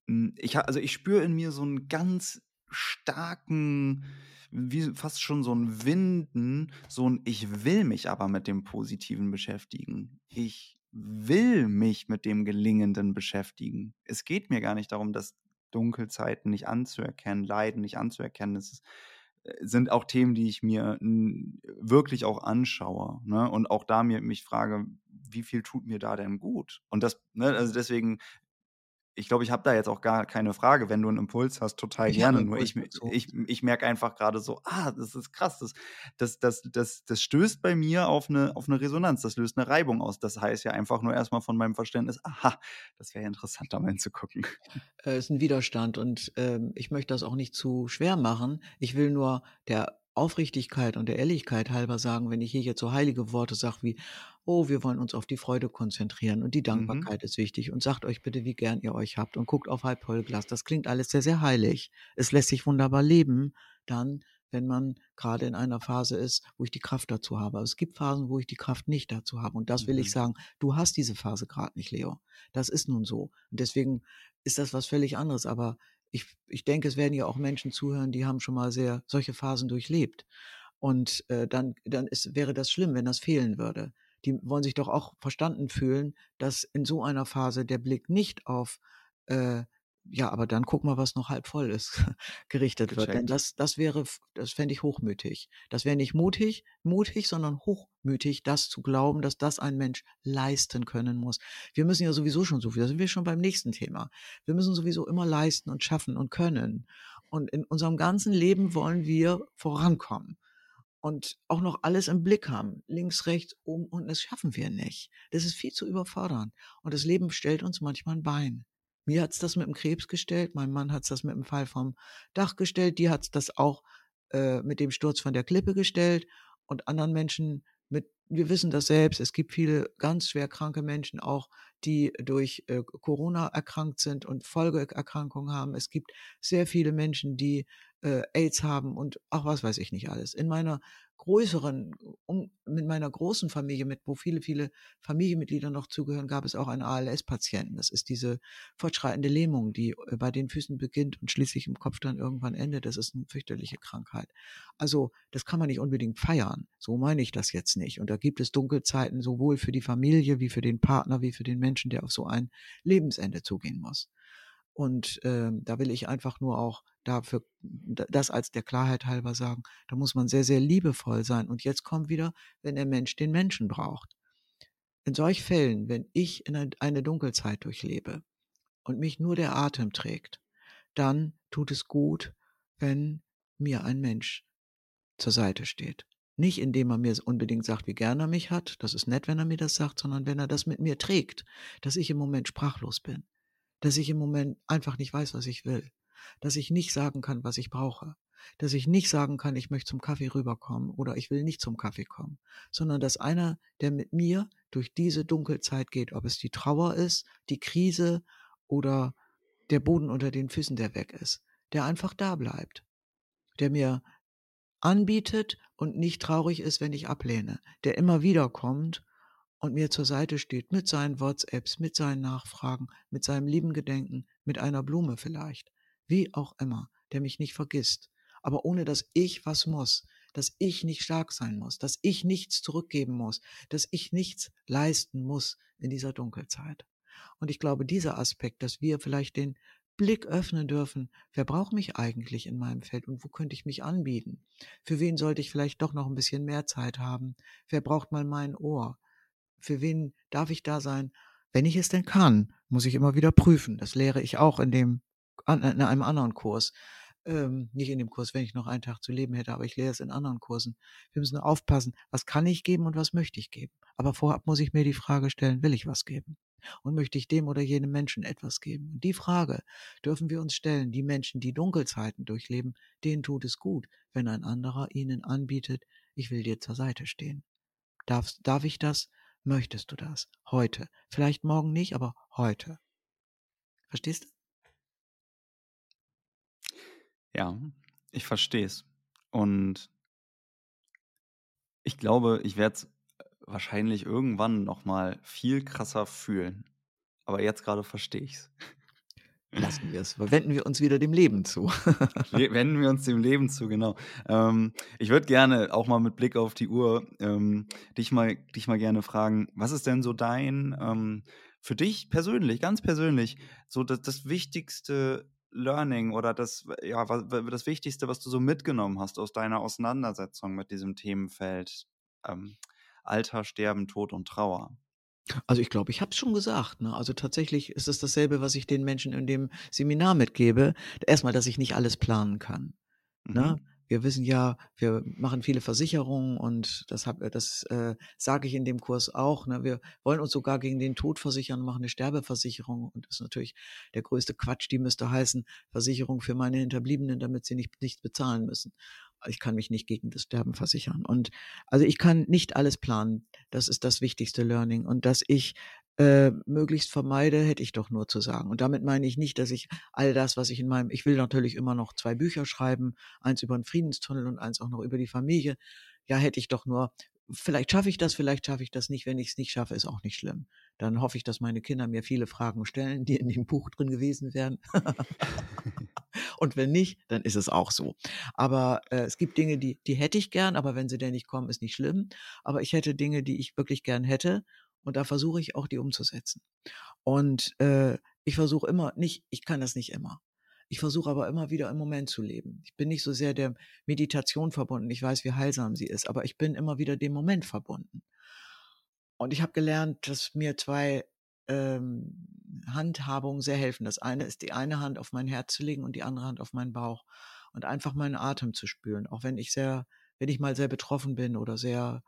hm, ich, also ich spüre in mir so einen ganz starken, wie fast schon so ein Winden, so ein Ich will mich aber mit dem Positiven beschäftigen. Ich will mich mit dem Gelingenden beschäftigen. Es geht mir gar nicht darum, dass Dunkelzeiten nicht anzuerkennen, Leiden nicht anzuerkennen. Es äh, sind auch Themen, die ich mir wirklich auch anschaue. Ne? Und auch da mir mich frage, wie viel tut mir da denn gut? Und das, ne, also deswegen ich glaube, ich habe da jetzt auch gar keine Frage, wenn du einen Impuls hast, total ich gerne. Nur ich, ich, ich merke einfach gerade so, ah, das ist krass. Das, das, das, das, das stößt bei mir auf eine, auf eine Resonanz, das löst eine Reibung aus. Das heißt ja einfach nur erstmal von meinem Verständnis, aha, das wäre interessant, da mal hinzugucken. Es äh, ist ein Widerstand und ähm, ich möchte das auch nicht zu schwer machen. Ich will nur der Aufrichtigkeit und der Ehrlichkeit halber sagen, wenn ich hier jetzt so heilige Worte sage wie, oh, wir wollen uns auf die Freude konzentrieren und die mhm. Dankbarkeit mhm. ist wichtig und sagt euch bitte, wie gern ihr euch habt und guckt auf halb voll Glas. Das klingt alles sehr, sehr heilig. Es lässt sich wunderbar leben, dann, wenn man gerade in einer Phase ist, wo ich die Kraft dazu habe. Aber es gibt Phasen, wo ich die Kraft nicht dazu habe. Und das will mhm. ich sagen, du hast diese Phase gerade nicht, Leo. Das ist nun so. Und deswegen ist das was völlig anderes. Aber ich, ich denke, es werden ja auch Menschen zuhören, die haben schon mal sehr solche Phasen durchlebt. Und äh, dann, dann ist, wäre das schlimm, wenn das fehlen würde. die wollen sich doch auch verstanden fühlen, dass in so einer Phase der Blick nicht auf äh, ja, aber dann guck mal, was noch halb voll ist, gerichtet wird. Denn das, das wäre, das fände ich hochmütig. Das wäre nicht mutig, mutig, sondern hochmütig, das zu glauben, dass das ein Mensch leisten können muss. Wir müssen ja sowieso schon so viel, da sind wir schon beim nächsten Thema. Wir müssen sowieso immer leisten und schaffen und können. Und in unserem ganzen Leben wollen wir vorankommen und auch noch alles im Blick haben, links, rechts, oben, und das schaffen wir nicht. Das ist viel zu überfordernd. Und das Leben stellt uns manchmal ein Bein. Mir hat's das mit dem Krebs gestellt, mein Mann hat's das mit dem Fall vom Dach gestellt, die hat's das auch äh, mit dem Sturz von der Klippe gestellt und anderen Menschen mit, wir wissen das selbst, es gibt viele ganz schwer kranke Menschen auch, die durch äh, Corona erkrankt sind und Folgeerkrankungen haben. Es gibt sehr viele Menschen, die äh, AIDS haben und auch was weiß ich nicht alles. In meiner größeren, um, mit meiner großen Familie, mit wo viele, viele Familienmitglieder noch zugehören, gab es auch einen ALS-Patienten. Das ist diese fortschreitende Lähmung, die äh, bei den Füßen beginnt und schließlich im Kopf dann irgendwann endet. Das ist eine fürchterliche Krankheit. Also das kann man nicht unbedingt feiern. So meine ich das jetzt nicht. Und da gibt es Dunkelzeiten sowohl für die Familie wie für den Partner wie für den Menschen, der auf so ein Lebensende zugehen muss. Und äh, da will ich einfach nur auch dafür, das als der Klarheit halber sagen, da muss man sehr, sehr liebevoll sein. Und jetzt kommt wieder, wenn der Mensch den Menschen braucht. In solch Fällen, wenn ich in eine Dunkelzeit durchlebe und mich nur der Atem trägt, dann tut es gut, wenn mir ein Mensch zur Seite steht. Nicht indem er mir unbedingt sagt, wie gern er mich hat, das ist nett, wenn er mir das sagt, sondern wenn er das mit mir trägt, dass ich im Moment sprachlos bin dass ich im Moment einfach nicht weiß, was ich will, dass ich nicht sagen kann, was ich brauche, dass ich nicht sagen kann, ich möchte zum Kaffee rüberkommen oder ich will nicht zum Kaffee kommen, sondern dass einer, der mit mir durch diese Dunkelzeit geht, ob es die Trauer ist, die Krise oder der Boden unter den Füßen, der weg ist, der einfach da bleibt, der mir anbietet und nicht traurig ist, wenn ich ablehne, der immer wieder kommt und mir zur Seite steht mit seinen WhatsApps, mit seinen Nachfragen, mit seinem lieben Gedenken, mit einer Blume vielleicht, wie auch immer, der mich nicht vergisst, aber ohne dass ich was muss, dass ich nicht stark sein muss, dass ich nichts zurückgeben muss, dass ich nichts leisten muss in dieser Dunkelzeit. Und ich glaube, dieser Aspekt, dass wir vielleicht den Blick öffnen dürfen, wer braucht mich eigentlich in meinem Feld und wo könnte ich mich anbieten? Für wen sollte ich vielleicht doch noch ein bisschen mehr Zeit haben? Wer braucht mal mein Ohr? Für wen darf ich da sein? Wenn ich es denn kann, muss ich immer wieder prüfen. Das lehre ich auch in dem, in einem anderen Kurs. Ähm, nicht in dem Kurs, wenn ich noch einen Tag zu leben hätte, aber ich lehre es in anderen Kursen. Wir müssen aufpassen, was kann ich geben und was möchte ich geben. Aber vorab muss ich mir die Frage stellen, will ich was geben? Und möchte ich dem oder jenem Menschen etwas geben? Und die Frage dürfen wir uns stellen. Die Menschen, die Dunkelzeiten durchleben, denen tut es gut, wenn ein anderer ihnen anbietet, ich will dir zur Seite stehen. Darf, darf ich das? Möchtest du das? Heute. Vielleicht morgen nicht, aber heute. Verstehst du? Ja, ich verstehe es. Und ich glaube, ich werde es wahrscheinlich irgendwann nochmal viel krasser fühlen. Aber jetzt gerade verstehe ich es. Lassen wir es. Wenden wir uns wieder dem Leben zu. Wenden wir uns dem Leben zu, genau. Ähm, ich würde gerne auch mal mit Blick auf die Uhr ähm, dich, mal, dich mal gerne fragen, was ist denn so dein, ähm, für dich persönlich, ganz persönlich, so das, das wichtigste Learning oder das, ja, das Wichtigste, was du so mitgenommen hast aus deiner Auseinandersetzung mit diesem Themenfeld ähm, Alter, Sterben, Tod und Trauer? Also ich glaube, ich habe es schon gesagt. Ne? Also tatsächlich ist es dasselbe, was ich den Menschen in dem Seminar mitgebe. Erstmal, dass ich nicht alles planen kann. Ne? Mhm. Ne? Wir wissen ja, wir machen viele Versicherungen und das, hab, das äh, sage ich in dem Kurs auch. Ne? Wir wollen uns sogar gegen den Tod versichern, machen eine Sterbeversicherung und das ist natürlich der größte Quatsch. Die müsste heißen Versicherung für meine Hinterbliebenen, damit sie nicht nichts bezahlen müssen ich kann mich nicht gegen das Sterben versichern. Und also ich kann nicht alles planen. Das ist das wichtigste Learning. Und dass ich äh, möglichst vermeide, hätte ich doch nur zu sagen. Und damit meine ich nicht, dass ich all das, was ich in meinem, ich will natürlich immer noch zwei Bücher schreiben, eins über den Friedenstunnel und eins auch noch über die Familie. Ja, hätte ich doch nur, vielleicht schaffe ich das, vielleicht schaffe ich das nicht. Wenn ich es nicht schaffe, ist auch nicht schlimm. Dann hoffe ich, dass meine Kinder mir viele Fragen stellen, die in dem Buch drin gewesen wären. Und wenn nicht, dann ist es auch so. Aber äh, es gibt Dinge, die, die hätte ich gern, aber wenn sie denn nicht kommen, ist nicht schlimm. Aber ich hätte Dinge, die ich wirklich gern hätte. Und da versuche ich auch, die umzusetzen. Und äh, ich versuche immer, nicht, ich kann das nicht immer. Ich versuche aber immer wieder im Moment zu leben. Ich bin nicht so sehr der Meditation verbunden. Ich weiß, wie heilsam sie ist, aber ich bin immer wieder dem Moment verbunden. Und ich habe gelernt, dass mir zwei ähm, Handhabungen sehr helfen. Das eine ist, die eine Hand auf mein Herz zu legen und die andere Hand auf meinen Bauch und einfach meinen Atem zu spüren, auch wenn ich sehr, wenn ich mal sehr betroffen bin oder sehr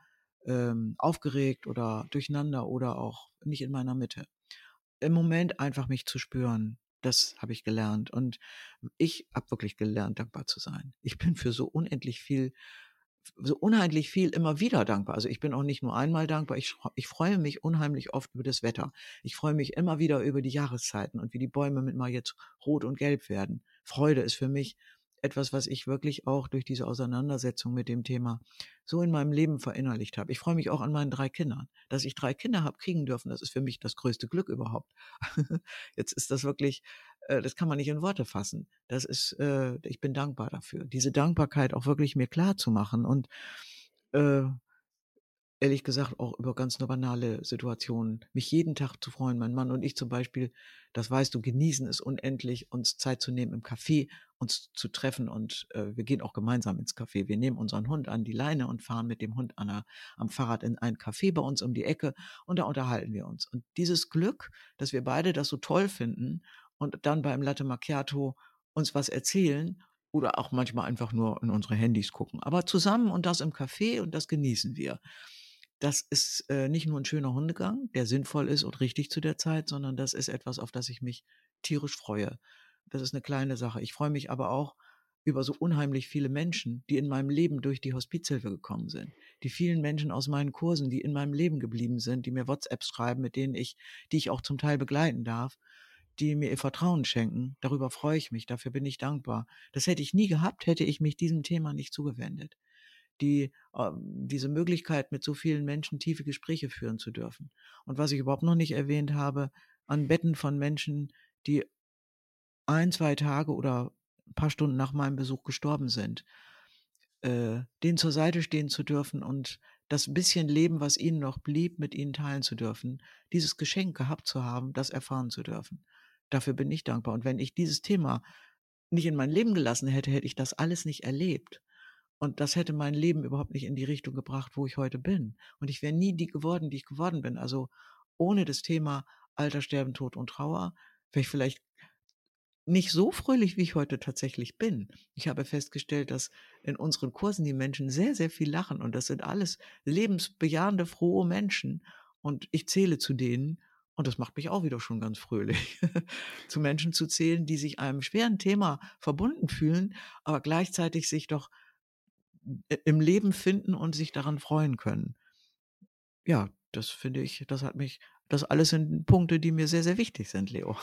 ähm, aufgeregt oder durcheinander oder auch nicht in meiner Mitte. Im Moment einfach mich zu spüren, das habe ich gelernt. Und ich habe wirklich gelernt, dankbar zu sein. Ich bin für so unendlich viel, so unheimlich viel immer wieder dankbar. Also ich bin auch nicht nur einmal dankbar, ich, ich freue mich unheimlich oft über das Wetter. Ich freue mich immer wieder über die Jahreszeiten und wie die Bäume mit mal jetzt rot und gelb werden. Freude ist für mich etwas, was ich wirklich auch durch diese Auseinandersetzung mit dem Thema so in meinem Leben verinnerlicht habe. Ich freue mich auch an meinen drei Kindern. Dass ich drei Kinder habe kriegen dürfen, das ist für mich das größte Glück überhaupt. Jetzt ist das wirklich, äh, das kann man nicht in Worte fassen. Das ist, äh, ich bin dankbar dafür. Diese Dankbarkeit auch wirklich mir klar zu machen und äh, ehrlich gesagt auch über ganz banale Situationen, mich jeden Tag zu freuen. Mein Mann und ich zum Beispiel, das weißt du, genießen es unendlich, uns Zeit zu nehmen im Café, uns zu treffen und äh, wir gehen auch gemeinsam ins Café. Wir nehmen unseren Hund an die Leine und fahren mit dem Hund an am Fahrrad in ein Café bei uns um die Ecke und da unterhalten wir uns. Und dieses Glück, dass wir beide das so toll finden und dann beim Latte Macchiato uns was erzählen oder auch manchmal einfach nur in unsere Handys gucken. Aber zusammen und das im Café und das genießen wir das ist äh, nicht nur ein schöner Hundegang, der sinnvoll ist und richtig zu der Zeit, sondern das ist etwas, auf das ich mich tierisch freue. Das ist eine kleine Sache. Ich freue mich aber auch über so unheimlich viele Menschen, die in meinem Leben durch die Hospizhilfe gekommen sind. Die vielen Menschen aus meinen Kursen, die in meinem Leben geblieben sind, die mir WhatsApps schreiben, mit denen ich, die ich auch zum Teil begleiten darf, die mir ihr Vertrauen schenken. Darüber freue ich mich, dafür bin ich dankbar. Das hätte ich nie gehabt, hätte ich mich diesem Thema nicht zugewendet die, äh, diese Möglichkeit, mit so vielen Menschen tiefe Gespräche führen zu dürfen. Und was ich überhaupt noch nicht erwähnt habe, an Betten von Menschen, die ein, zwei Tage oder ein paar Stunden nach meinem Besuch gestorben sind, äh, denen zur Seite stehen zu dürfen und das bisschen Leben, was ihnen noch blieb, mit ihnen teilen zu dürfen, dieses Geschenk gehabt zu haben, das erfahren zu dürfen. Dafür bin ich dankbar. Und wenn ich dieses Thema nicht in mein Leben gelassen hätte, hätte ich das alles nicht erlebt. Und das hätte mein Leben überhaupt nicht in die Richtung gebracht, wo ich heute bin. Und ich wäre nie die geworden, die ich geworden bin. Also ohne das Thema Alter, Sterben, Tod und Trauer wäre ich vielleicht nicht so fröhlich, wie ich heute tatsächlich bin. Ich habe festgestellt, dass in unseren Kursen die Menschen sehr, sehr viel lachen und das sind alles lebensbejahende, frohe Menschen und ich zähle zu denen und das macht mich auch wieder schon ganz fröhlich, zu Menschen zu zählen, die sich einem schweren Thema verbunden fühlen, aber gleichzeitig sich doch im Leben finden und sich daran freuen können. Ja, das finde ich, das hat mich, das alles sind Punkte, die mir sehr, sehr wichtig sind, Leo.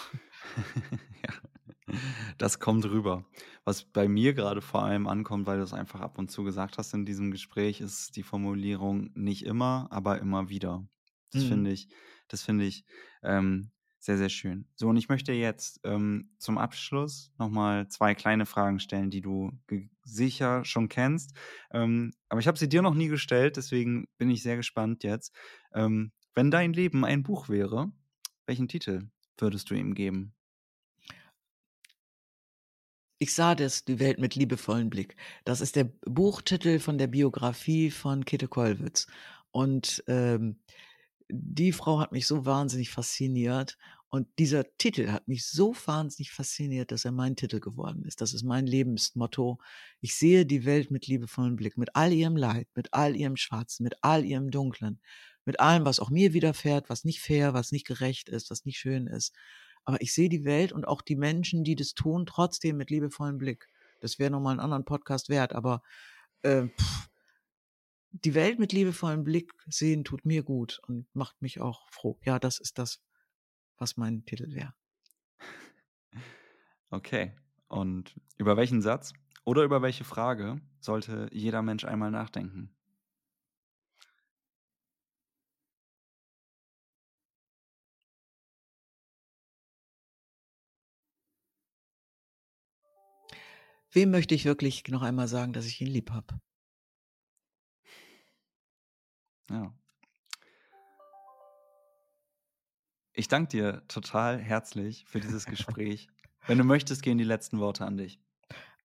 ja, das kommt rüber. Was bei mir gerade vor allem ankommt, weil du es einfach ab und zu gesagt hast in diesem Gespräch, ist die Formulierung nicht immer, aber immer wieder. Das mhm. finde ich, das finde ich ähm, sehr, sehr schön. So, und ich möchte jetzt ähm, zum Abschluss nochmal zwei kleine Fragen stellen, die du sicher schon kennst. Ähm, aber ich habe sie dir noch nie gestellt, deswegen bin ich sehr gespannt jetzt. Ähm, wenn dein Leben ein Buch wäre, welchen Titel würdest du ihm geben? Ich sah das, die Welt mit liebevollen Blick. Das ist der Buchtitel von der Biografie von Käthe Kollwitz. Und ähm, die Frau hat mich so wahnsinnig fasziniert und dieser Titel hat mich so wahnsinnig fasziniert, dass er mein Titel geworden ist. Das ist mein Lebensmotto. Ich sehe die Welt mit liebevollem Blick, mit all ihrem Leid, mit all ihrem Schwarzen, mit all ihrem Dunklen, mit allem, was auch mir widerfährt, was nicht fair, was nicht gerecht ist, was nicht schön ist. Aber ich sehe die Welt und auch die Menschen, die das tun, trotzdem mit liebevollem Blick. Das wäre nochmal einen anderen Podcast wert, aber äh, pff, die Welt mit liebevollem Blick sehen tut mir gut und macht mich auch froh. Ja, das ist das, was mein Titel wäre. Okay. Und über welchen Satz oder über welche Frage sollte jeder Mensch einmal nachdenken? wem möchte ich wirklich noch einmal sagen, dass ich ihn lieb habe? Ja. Ich danke dir total herzlich für dieses Gespräch. Wenn du möchtest, gehen die letzten Worte an dich.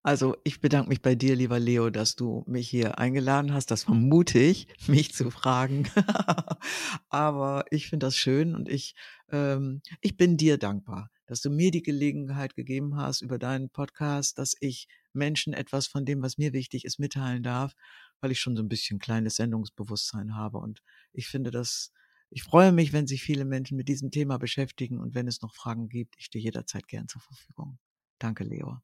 Also ich bedanke mich bei dir, lieber Leo, dass du mich hier eingeladen hast. Das war mutig, mich zu fragen. Aber ich finde das schön und ich, ähm, ich bin dir dankbar, dass du mir die Gelegenheit gegeben hast über deinen Podcast, dass ich Menschen etwas von dem, was mir wichtig ist, mitteilen darf, weil ich schon so ein bisschen kleines Sendungsbewusstsein habe. Und ich finde das, ich freue mich, wenn sich viele Menschen mit diesem Thema beschäftigen und wenn es noch Fragen gibt, ich stehe jederzeit gern zur Verfügung. Danke, Leo.